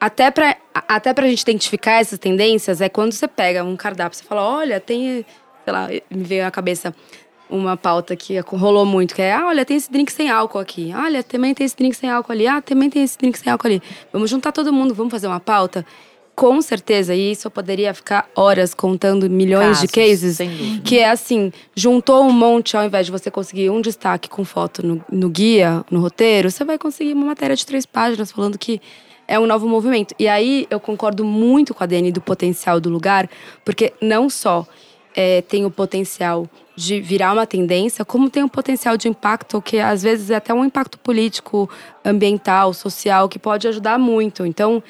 até pra, até pra gente identificar essas tendências, é quando você pega um cardápio, você fala: olha, tem, sei lá, me veio à cabeça uma pauta que rolou muito, que é, ah, olha, tem esse drink sem álcool aqui. Olha, também tem esse drink sem álcool ali. Ah, também tem esse drink sem álcool ali. Vamos juntar todo mundo, vamos fazer uma pauta. Com certeza, e isso eu poderia ficar horas contando milhões Casos, de cases. Que é assim, juntou um monte, ao invés de você conseguir um destaque com foto no, no guia, no roteiro, você vai conseguir uma matéria de três páginas falando que é um novo movimento. E aí eu concordo muito com a Dani do potencial do lugar, porque não só é, tem o potencial de virar uma tendência, como tem o potencial de impacto, que às vezes é até um impacto político, ambiental, social, que pode ajudar muito. Então,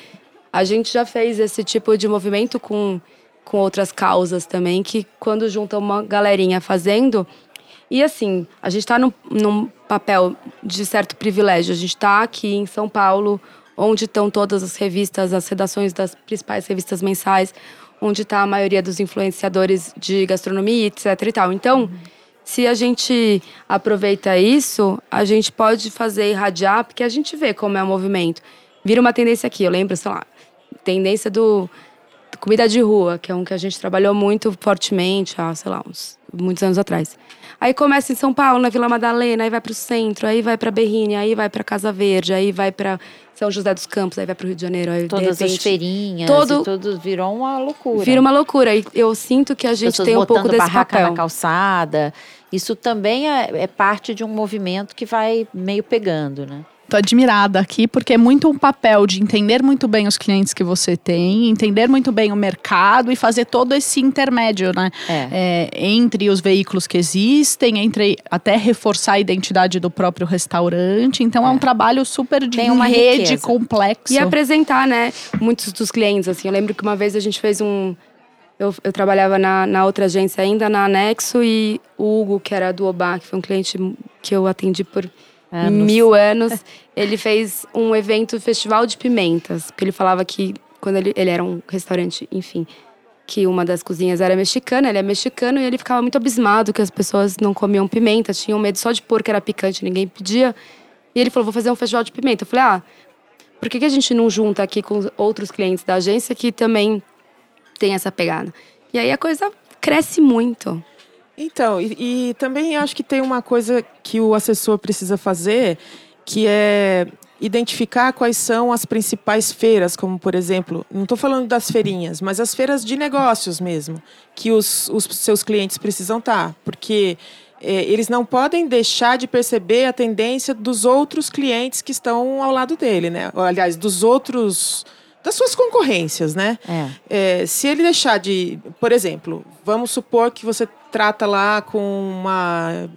a gente já fez esse tipo de movimento com, com outras causas também, que quando junta uma galerinha fazendo. E assim, a gente está num, num papel de certo privilégio. A gente está aqui em São Paulo, onde estão todas as revistas, as redações das principais revistas mensais, onde está a maioria dos influenciadores de gastronomia, etc e tal. Então, se a gente aproveita isso, a gente pode fazer irradiar, porque a gente vê como é o movimento. Vira uma tendência aqui, eu lembro, sei lá, tendência do comida de rua, que é um que a gente trabalhou muito fortemente há, sei lá, uns muitos anos atrás. Aí começa em São Paulo, na Vila Madalena, aí vai para o centro, aí vai para Berrini, aí vai para Casa Verde, aí vai para São José dos Campos, aí vai para o Rio de Janeiro, aí de Todas as repente, feirinhas, todo- tudo virou uma loucura. Vira uma loucura. E eu sinto que a gente Pessoas tem um pouco desse papel. na calçada. Isso também é, é parte de um movimento que vai meio pegando, né? Tô admirada aqui, porque é muito um papel de entender muito bem os clientes que você tem, entender muito bem o mercado e fazer todo esse intermédio, né? É. É, entre os veículos que existem, entre até reforçar a identidade do próprio restaurante. Então é, um trabalho super de Tem uma rede riqueza. complexo. E apresentar, né, muitos dos clientes, assim. Eu lembro que uma vez a gente fez um... Eu, eu trabalhava na, na outra agência ainda, na Anexo, e o Hugo, que era do Obá, que foi um cliente que eu atendi por Anos. mil anos, ele fez um evento, Festival de Pimentas. Porque ele falava que, quando ele, ele era um restaurante, enfim, que uma das cozinhas era mexicana, ele é mexicano, e ele ficava muito abismado que as pessoas não comiam pimenta, tinham medo só de pôr que era picante, ninguém pedia. E ele falou, vou fazer um festival de pimenta. Eu falei, ah, por que, que a gente não junta aqui com os outros clientes da agência que também tem essa pegada? E aí a coisa cresce muito. Então, e, e também acho que tem uma coisa que o assessor precisa fazer, que é identificar quais são as principais feiras, como por exemplo, não estou falando das feirinhas, mas as feiras de negócios mesmo, que os, os seus clientes precisam estar, porque é, eles não podem deixar de perceber a tendência dos outros clientes que estão ao lado dele, né? Aliás, dos outros das suas concorrências, né? É. É, se ele deixar de, por exemplo, vamos supor que você trata lá com uma,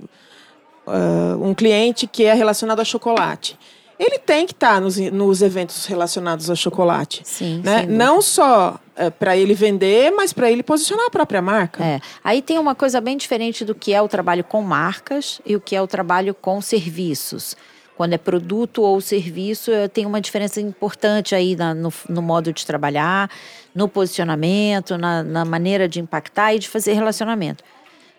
ah, um cliente que é relacionado a chocolate. Ele tem que estar nos, nos eventos relacionados a chocolate. Sim, né? Não só para ele vender, mas para ele posicionar a própria marca. É. Aí tem uma coisa bem diferente do que é o trabalho com marcas e o que é o trabalho com serviços. Quando é produto ou serviço, eh, tem uma diferença importante aí na- no, no modo de trabalhar, no posicionamento, na, na maneira de impactar e de fazer relacionamento.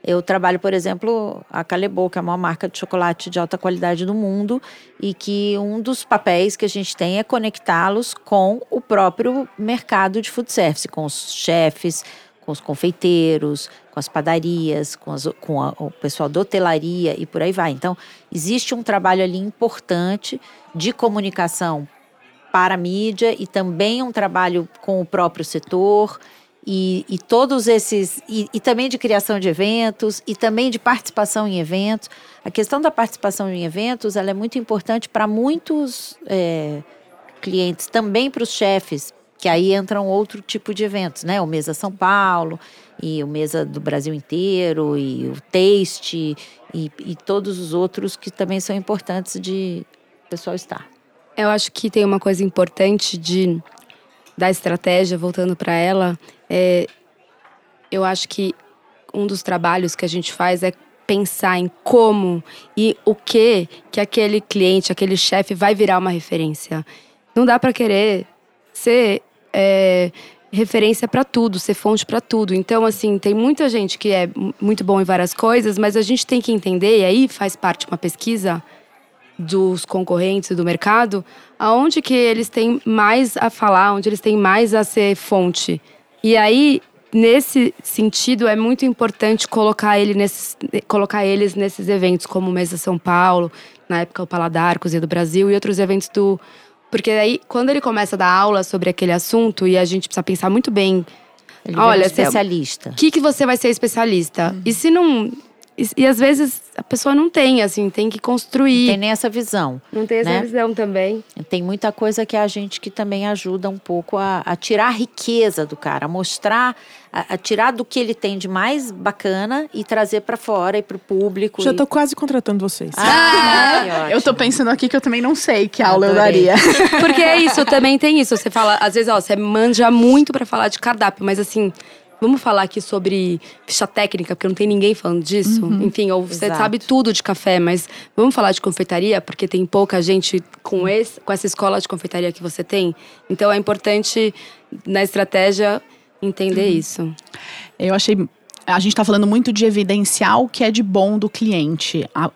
Eu trabalho, por exemplo, a Calebo, que é a maior marca de chocolate de alta qualidade do mundo, e que um dos papéis que a gente tem é conectá-los com o próprio mercado de food service, com os chefes, com os confeiteiros, com as padarias, com, as- com a- o pessoal da hotelaria e por aí vai. Então, existe um trabalho ali importante de comunicação para a mídia e também um trabalho com o próprio setor e, e todos esses e, e também de criação de eventos e também de participação em eventos. A questão da participação em eventos ela é muito importante para muitos é, clientes, também para os chefes, que aí entram outro tipo de eventos, né? O Mesa São Paulo e o Mesa do Brasil inteiro e o Taste e, e todos os outros que também são importantes de pessoal estar. Eu acho que tem uma coisa importante de da estratégia, voltando para ela, é, eu acho que um dos trabalhos que a gente faz é pensar em como e o que que aquele cliente, aquele chefe vai virar uma referência. Não dá para querer ser é, referência para tudo, ser fonte para tudo. Então, assim, tem muita gente que é mu- muito bom em várias coisas, mas a gente tem que entender, e aí faz parte uma pesquisa, dos concorrentes do mercado, aonde que eles têm mais a falar, onde eles têm mais a ser fonte. E aí nesse sentido, é muito importante colocar, ele nesses, colocar eles nesses eventos, como o Mesa São Paulo, na época o Paladar, Cozinha do Brasil e outros eventos do. Porque aí, quando ele começa a dar aula sobre aquele assunto, e a gente precisa pensar muito bem. Ele Olha, é- especialista. O que, que você vai ser especialista? E se não. E, e às vezes a pessoa não tem, assim, tem que construir. Tem nem essa visão. não tem essa né? visão também. Tem muita coisa que a gente que também ajuda um pouco a, a tirar a riqueza do cara, a mostrar, a, a tirar do que ele tem de mais bacana e trazer para fora e para o público. Já e- tô quase contratando vocês. Ah, ótimo. Eu tô pensando aqui que eu também não sei que aula eu Adorei. daria. Porque é isso, também tem isso. Você fala, às vezes, ó, você manja muito pra falar de cardápio, mas assim, vamos falar aqui sobre ficha técnica, porque não tem ninguém falando disso. Enfim, ou você Exato. sabe tudo de café, mas vamos falar de confeitaria, porque tem pouca gente com, esse, com essa escola de confeitaria que você tem. Então é importante, na estratégia, entender isso. Eu achei. A gente está falando muito de evidenciar o que é de bom do cliente. A-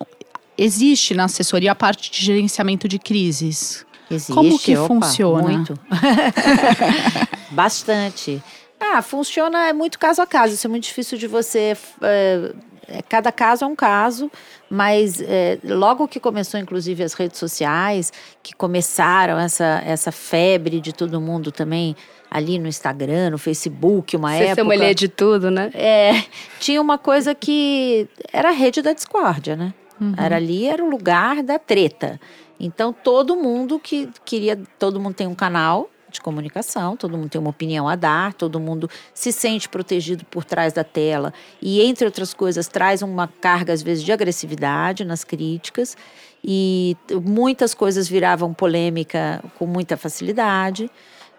existe na assessoria a parte de gerenciamento de crises. Existe, Como que opa, funciona? Muito. Bastante. Ah, funciona é muito caso a caso. Isso é muito difícil de você. é, é, cada caso é um caso, mas é, logo que começou, inclusive, as redes sociais, que começaram essa, essa febre de todo mundo também ali no Instagram, no Facebook, uma Você época. sommelier de tudo, né? É, tinha uma coisa que era a rede da discórdia, né? Era ali, era o lugar da treta. Então todo mundo que queria, todo mundo tem um canal de comunicação, todo mundo tem uma opinião a dar, todo mundo se sente protegido por trás da tela e entre outras coisas traz uma carga às vezes de agressividade nas críticas e muitas coisas viravam polêmica com muita facilidade.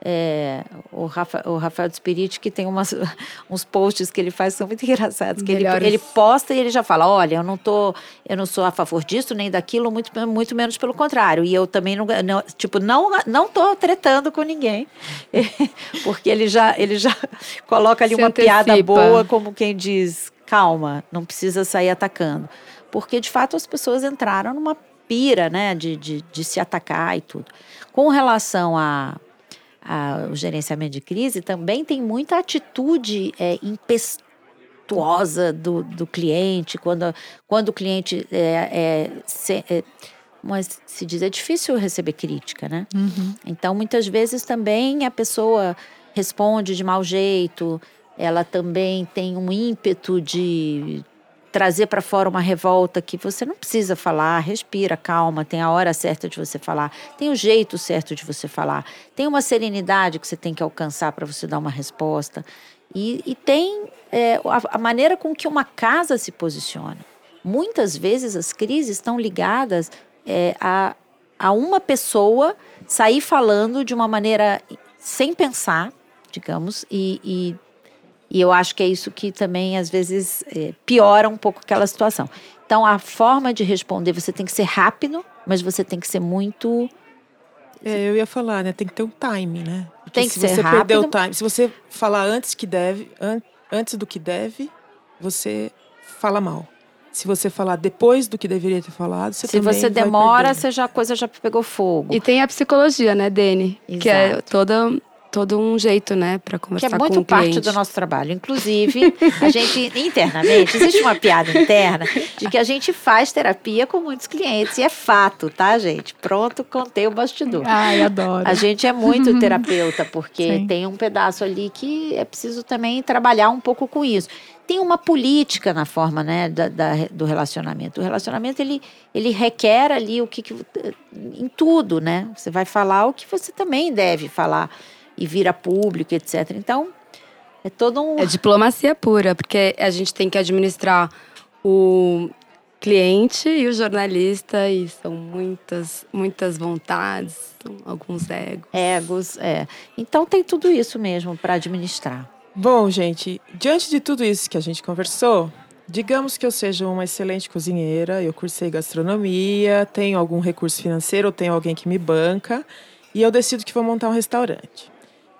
É, o, Rafa, o Rafael de Spirit que tem umas, uns posts que ele faz que são muito engraçados. Que ele, ele posta e ele já fala: olha, eu não tô, eu não sou a favor disso nem daquilo, muito, muito menos pelo contrário. E eu também não, não tipo, não, não tô tretando com ninguém. Porque ele já, ele já coloca ali Se uma piada antecipa. boa, como quem diz, calma, não precisa sair atacando. Porque, de fato, as pessoas entraram numa pira, né, de, de, de se atacar e tudo. Com relação a a- o gerenciamento de crise, também tem muita atitude é, impetuosa do, do cliente, quando, quando o cliente é, é, se, é, mas se diz, é difícil receber crítica, né? Então, muitas vezes também a pessoa responde de mau jeito, ela também tem um ímpeto de trazer para fora uma revolta que você não precisa falar, respira, calma, tem a hora certa de você falar, tem o jeito certo de você falar, tem uma serenidade que você tem que alcançar para você dar uma resposta. E, e tem é, a, a maneira com que uma casa se posiciona. Muitas vezes as crises estão ligadas é, a, a uma pessoa sair falando de uma maneira sem pensar, digamos, e, e e eu acho que é isso que também, às vezes, é, piora um pouco aquela situação. Então, a forma de responder, você tem que ser rápido, mas você tem que ser muito. É, eu ia falar, né? Tem que ter um time, né? Porque Tem que se ser você perder o time, se você falar antes que deve, an- antes do que deve, você fala mal. Se você falar depois do que deveria ter falado, você Se também você demora, você já, a coisa já pegou fogo. E tem a psicologia, né, Dani? Que é toda, todo um jeito, né, Que conversar é muito com o parte cliente. do nosso trabalho. Inclusive, a gente, internamente, existe uma piada interna de que a gente faz terapia com muitos clientes. E é fato, tá, gente? Pronto, contei o bastidor. Ai, adoro. A gente é muito terapeuta, porque Sim. tem um pedaço ali que é preciso também trabalhar um pouco com isso. Tem uma política na forma né, da, da- do relacionamento. O relacionamento, ele, ele requer ali o que, que... Em tudo, né? Você vai falar o que você também deve falar e vir a público, etc. Então, é todo um... É diplomacia pura, porque a gente tem que administrar o cliente e o jornalista, e são muitas, muitas vontades, alguns egos. Egos, é. Então, tem tudo isso mesmo para administrar. Bom, gente, diante de tudo isso que a gente conversou, digamos que eu seja uma excelente cozinheira, eu cursei gastronomia, tenho algum recurso financeiro, ou tenho alguém que me banca, e eu decido que vou montar um restaurante.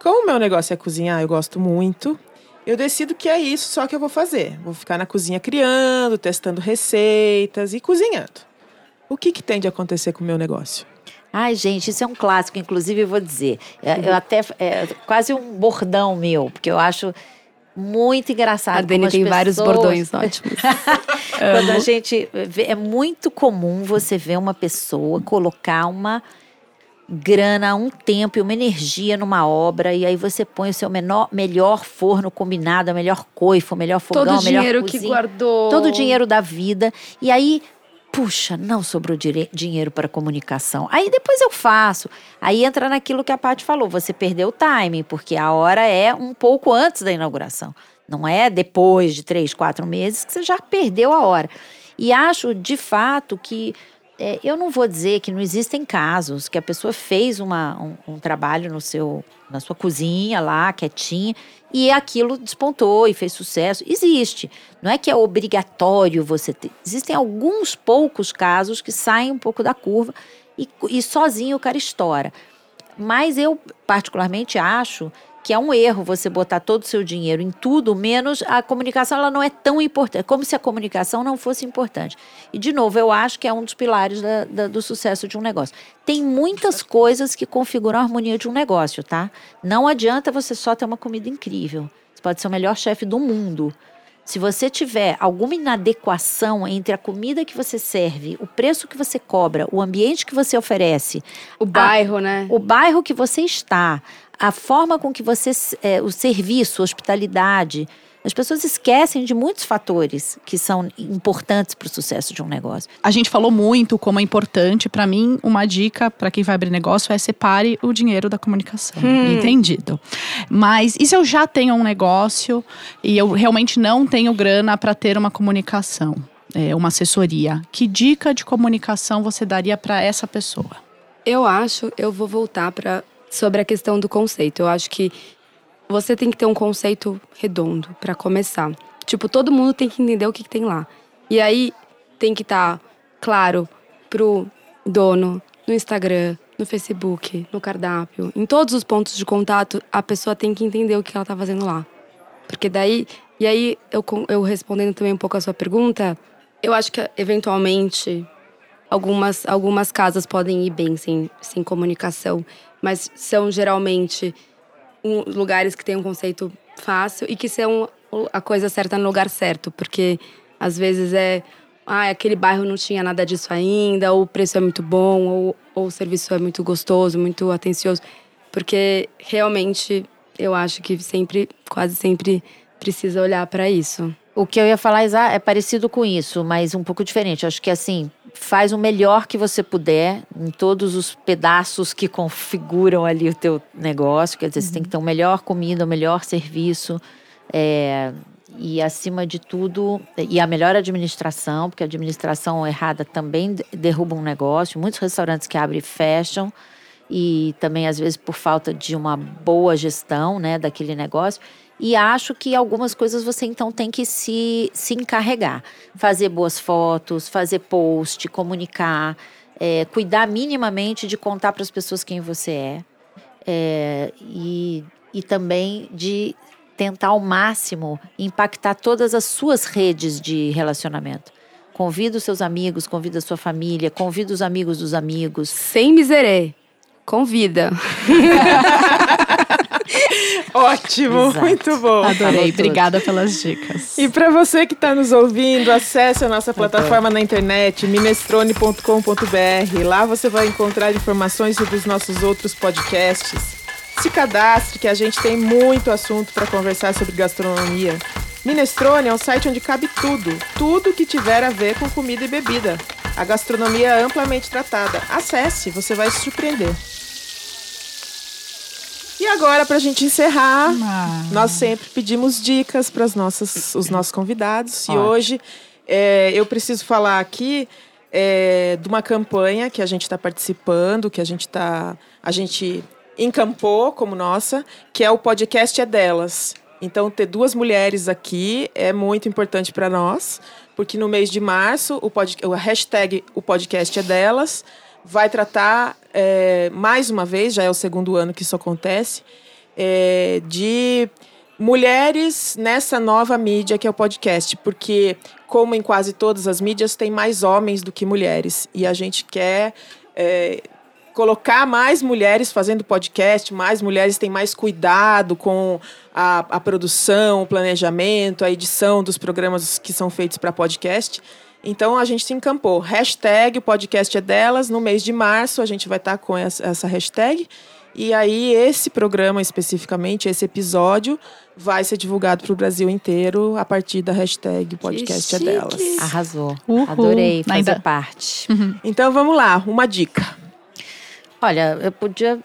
Como o meu negócio é cozinhar, eu gosto muito, eu decido que é isso só que eu vou fazer. Vou ficar na cozinha criando, testando receitas e cozinhando. O que, que tem de acontecer com o meu negócio? Ai, gente, isso é um clássico, inclusive eu vou dizer. É, Eu até é quase um bordão meu, porque eu acho muito engraçado. A Dani tem vários pessoas- bordões ótimos. Quando a gente vê, é muito comum você ver uma pessoa colocar uma grana, um tempo e uma energia numa obra e aí você põe o seu menor, melhor forno combinado, a melhor coifa, o melhor fogão, Todo o melhor dinheiro que cozinha, guardou. todo o dinheiro da vida e aí puxa, não sobrou dinheiro para comunicação. Aí depois eu faço. Aí entra naquilo que a Paty falou, você perdeu o timing, porque a hora é um pouco antes da inauguração. Não é depois de três, quatro meses que você já perdeu a hora. E acho, de fato, que é, eu não vou dizer que não existem casos que a pessoa fez uma, um, um trabalho no seu, na sua cozinha lá, quietinha, e aquilo despontou e fez sucesso. Existe. Não é que é obrigatório você ter. Existem alguns poucos casos que saem um pouco da curva e, e sozinho o cara estoura. Mas eu, particularmente, acho que é um erro você botar todo o seu dinheiro em tudo, menos a comunicação, ela não é tão importante. Como se a comunicação não fosse importante. E, de novo, eu acho que é um dos pilares da- da- do sucesso de um negócio. Tem muitas coisas que configuram a harmonia de um negócio, tá? Não adianta você só ter uma comida incrível. Você pode ser o melhor chefe do mundo. Se você tiver alguma inadequação entre a comida que você serve, o preço que você cobra, o ambiente que você oferece, O bairro, né? o bairro que você está, a forma com que você, é, o serviço, hospitalidade, as pessoas esquecem de muitos fatores que são importantes para o sucesso de um negócio. A gente falou muito como é importante. Pra mim, uma dica para quem vai abrir negócio é separe o dinheiro da comunicação. Entendido. Mas e se eu já tenho um negócio e eu realmente não tenho grana para ter uma comunicação, é, uma assessoria? Que dica de comunicação você daria para essa pessoa? Eu acho, eu vou voltar para sobre a questão do conceito. Eu acho que você tem que ter um conceito redondo para começar. Tipo, todo mundo tem que entender o que, que tem lá. E aí tem que estar claro pro dono no Instagram, no Facebook, no cardápio, em todos os pontos de contato, a pessoa tem que entender o que ela tá fazendo lá. Porque daí, e aí eu, eu respondendo também um pouco a sua pergunta, eu acho que eventualmente algumas, algumas casas podem ir bem sem, sem comunicação, mas são geralmente um- lugares que têm um conceito fácil e que são a coisa certa no lugar certo, porque às vezes é ah, aquele bairro não tinha nada disso ainda, ou o preço é muito bom, ou, ou o serviço é muito gostoso, muito atencioso. Porque realmente eu acho que sempre, quase sempre, precisa olhar para isso. O que eu ia falar é parecido com isso, mas um pouco diferente. Acho que assim, faz o melhor que você puder em todos os pedaços que configuram ali o teu negócio. Quer dizer, você tem que ter o melhor comida, o melhor serviço. é, e acima de tudo, e a melhor administração, porque a administração errada também de- derruba um negócio. Muitos restaurantes que abrem e fecham, e também às vezes por falta de uma boa gestão né, daquele negócio. E acho que algumas coisas você então tem que se, se encarregar. Fazer boas fotos, fazer post, comunicar, é, cuidar minimamente de contar para as pessoas quem você é. É, e, e também de tentar ao máximo impactar todas as suas redes de relacionamento. Convida os seus amigos, convida a sua família, convida os amigos dos amigos. Sem miserê. Convida. Ótimo, Exato. muito bom. Adorei. Obrigada pelas dicas. E para você que está nos ouvindo, acesse a nossa plataforma na internet, minestrone.com.br. Lá você vai encontrar informações sobre os nossos outros podcasts. Se cadastre, que a gente tem muito assunto para conversar sobre gastronomia. Minestrone é um site onde cabe tudo, tudo que tiver a ver com comida e bebida. A gastronomia é amplamente tratada. Acesse, você vai se surpreender. E agora, para a gente encerrar, Ah. nós sempre pedimos dicas para os nossos convidados. E Ótimo. hoje é, eu preciso falar aqui é, de uma campanha que a gente está participando, que a gente tá, a gente encampou como nossa, que é o podcast é delas. Então ter duas mulheres aqui é muito importante para nós, porque no mês de março o, pod, o hashtag o podcast é delas vai tratar é, mais uma vez, já é o segundo ano que isso acontece, é, de mulheres nessa nova mídia que é o podcast, porque como em quase todas as mídias tem mais homens do que mulheres e a gente quer é, colocar mais mulheres fazendo podcast, mais mulheres têm mais cuidado com a, a produção, o planejamento, a edição dos programas que são feitos para podcast. Então a gente se encampou. Hashtag o podcast é delas. No mês de março a gente vai estar com essa, hashtag. E aí, esse programa especificamente, esse episódio, vai ser divulgado para o Brasil inteiro a partir da hashtag podcast é delas. Arrasou. Uhul. Adorei fazer Ainda- parte. Então vamos lá, uma dica. Olha, eu podia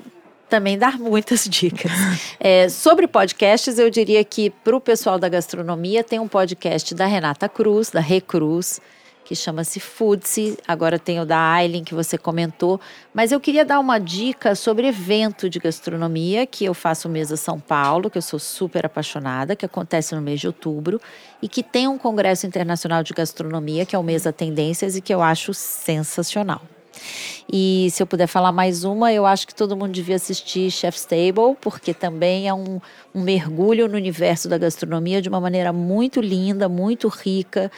também dar muitas dicas. É, sobre podcasts, eu diria que para o pessoal da gastronomia tem um podcast da Renata Cruz, da Recruz, que chama-se Foodse. Agora tem o da Aileen, que você comentou. Mas eu queria dar uma dica sobre evento de gastronomia, que eu faço Mesa São Paulo, que eu sou super apaixonada, que acontece no mês de outubro, e que tem um congresso internacional de gastronomia, que é o Mesa Tendências, e que eu acho sensacional. E se eu puder falar mais uma, eu acho que todo mundo devia assistir Chef's Table, porque também é um, um mergulho no universo da gastronomia de uma maneira muito linda, muito rica,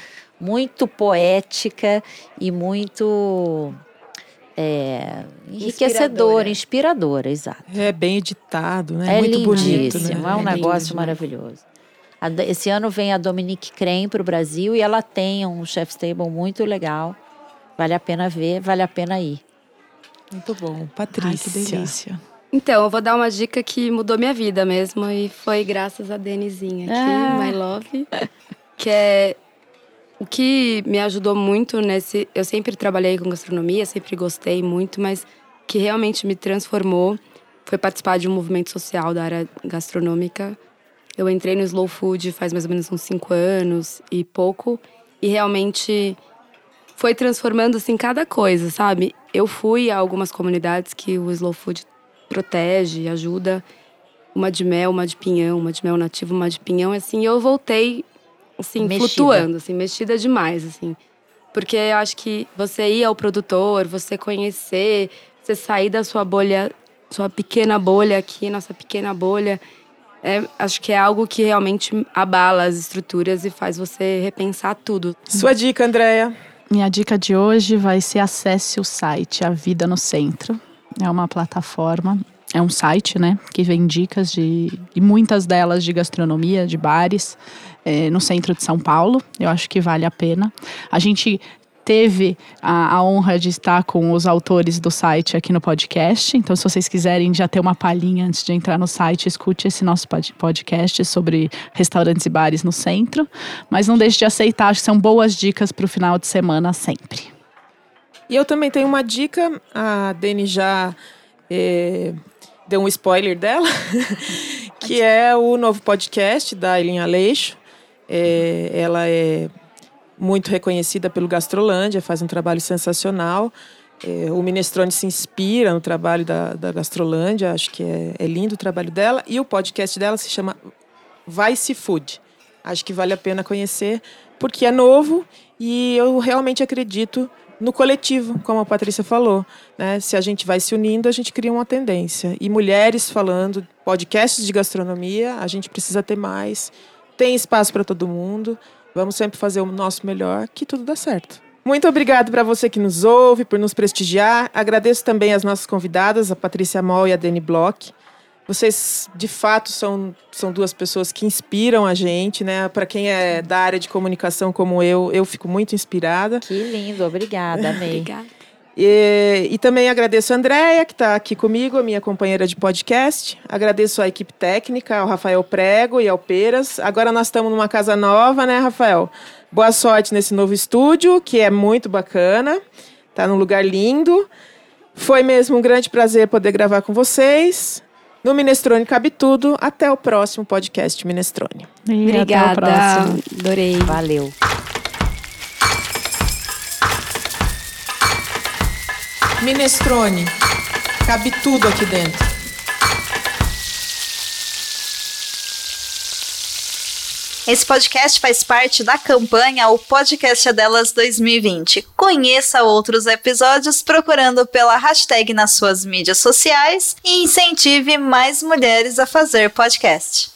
muito poética e muito é, enriquecedora, inspiradora, exato. É bem editado, né? É Muito bonito, lindíssimo, né? é um lindo negócio demais. maravilhoso. Esse ano vem a Dominique Crem para o Brasil e ela tem um chef's table muito legal. Vale a pena ver, vale a pena ir. Muito bom. Ai, Patrícia. que delícia. Então, eu vou dar uma dica que mudou minha vida mesmo e foi graças a Denizinha aqui, Ah. My Love, que é o que me ajudou muito nesse. Eu sempre trabalhei com gastronomia, sempre gostei muito, mas que realmente me transformou foi participar de um movimento social da área gastronômica. Eu entrei no Slow Food faz mais ou menos uns cinco anos e pouco, e realmente foi transformando assim cada coisa, sabe? Eu fui a algumas comunidades que o Slow Food protege, ajuda. Uma de mel, uma de pinhão, uma de mel nativo, uma de pinhão, assim, eu voltei assim, Mexida. flutuando, assim, mexida demais, assim. Porque eu acho que você ir ao produtor, você conhecer, você sair da sua bolha, sua pequena bolha aqui, nossa pequena bolha, é, acho que é algo que realmente abala as estruturas e faz você repensar tudo. Sua dica, Andréia. Minha dica de hoje vai ser acesse o site A Vida no Centro. É uma plataforma, é um site, né, que vem dicas de e muitas delas de gastronomia, de bares, é, no centro de São Paulo. Eu acho que vale a pena. A gente teve a, a honra de estar com os autores do site aqui no podcast. Então, se vocês quiserem já ter uma palhinha antes de entrar no site, escute esse nosso pod- podcast sobre restaurantes e bares no centro. Mas não deixe de aceitar, acho que são boas dicas para o final de semana sempre. E eu também tenho uma dica. A Dani já eh, deu um spoiler dela, que é o novo podcast da Eileen Aleixo. Eh, ela é muito reconhecida pelo Gastrolândia, faz um trabalho sensacional. Eh, o Minestrone se inspira no trabalho da, da Gastrolândia, acho que é, é lindo o trabalho dela. E o podcast dela se chama Vice Food. Acho que vale a pena conhecer, porque é novo e eu realmente acredito no coletivo, como a Patrícia falou. Né? Se a gente vai se unindo, a gente cria uma tendência. E mulheres falando, podcasts de gastronomia, a gente precisa ter mais. Tem espaço para todo mundo. Vamos sempre fazer o nosso melhor, que tudo dá certo. Muito obrigado para você que nos ouve, por nos prestigiar. Agradeço também as nossas convidadas, a Patrícia Moll e a Dani Bloch. Vocês, de fato, são, são duas pessoas que inspiram a gente, né? Para quem é da área de comunicação como eu, eu fico muito inspirada. Que lindo, obrigada, amei. Obrigada. E, e também agradeço a Andréia, que está aqui comigo, a minha companheira de podcast. Agradeço a equipe técnica, ao Rafael Prego e ao Peras. Agora nós estamos numa casa nova, né, Rafael? Boa sorte nesse novo estúdio, que é muito bacana. Está num lugar lindo. Foi mesmo um grande prazer poder gravar com vocês. No Minestrone cabe tudo. Até o próximo podcast Minestrone. E Obrigada. Até o próximo. Adorei. Valeu. Minestrone, cabe tudo aqui dentro. Esse podcast faz parte da campanha O Podcast é Delas 2020. Conheça outros episódios procurando pela hashtag nas suas mídias sociais e incentive mais mulheres a fazer podcast.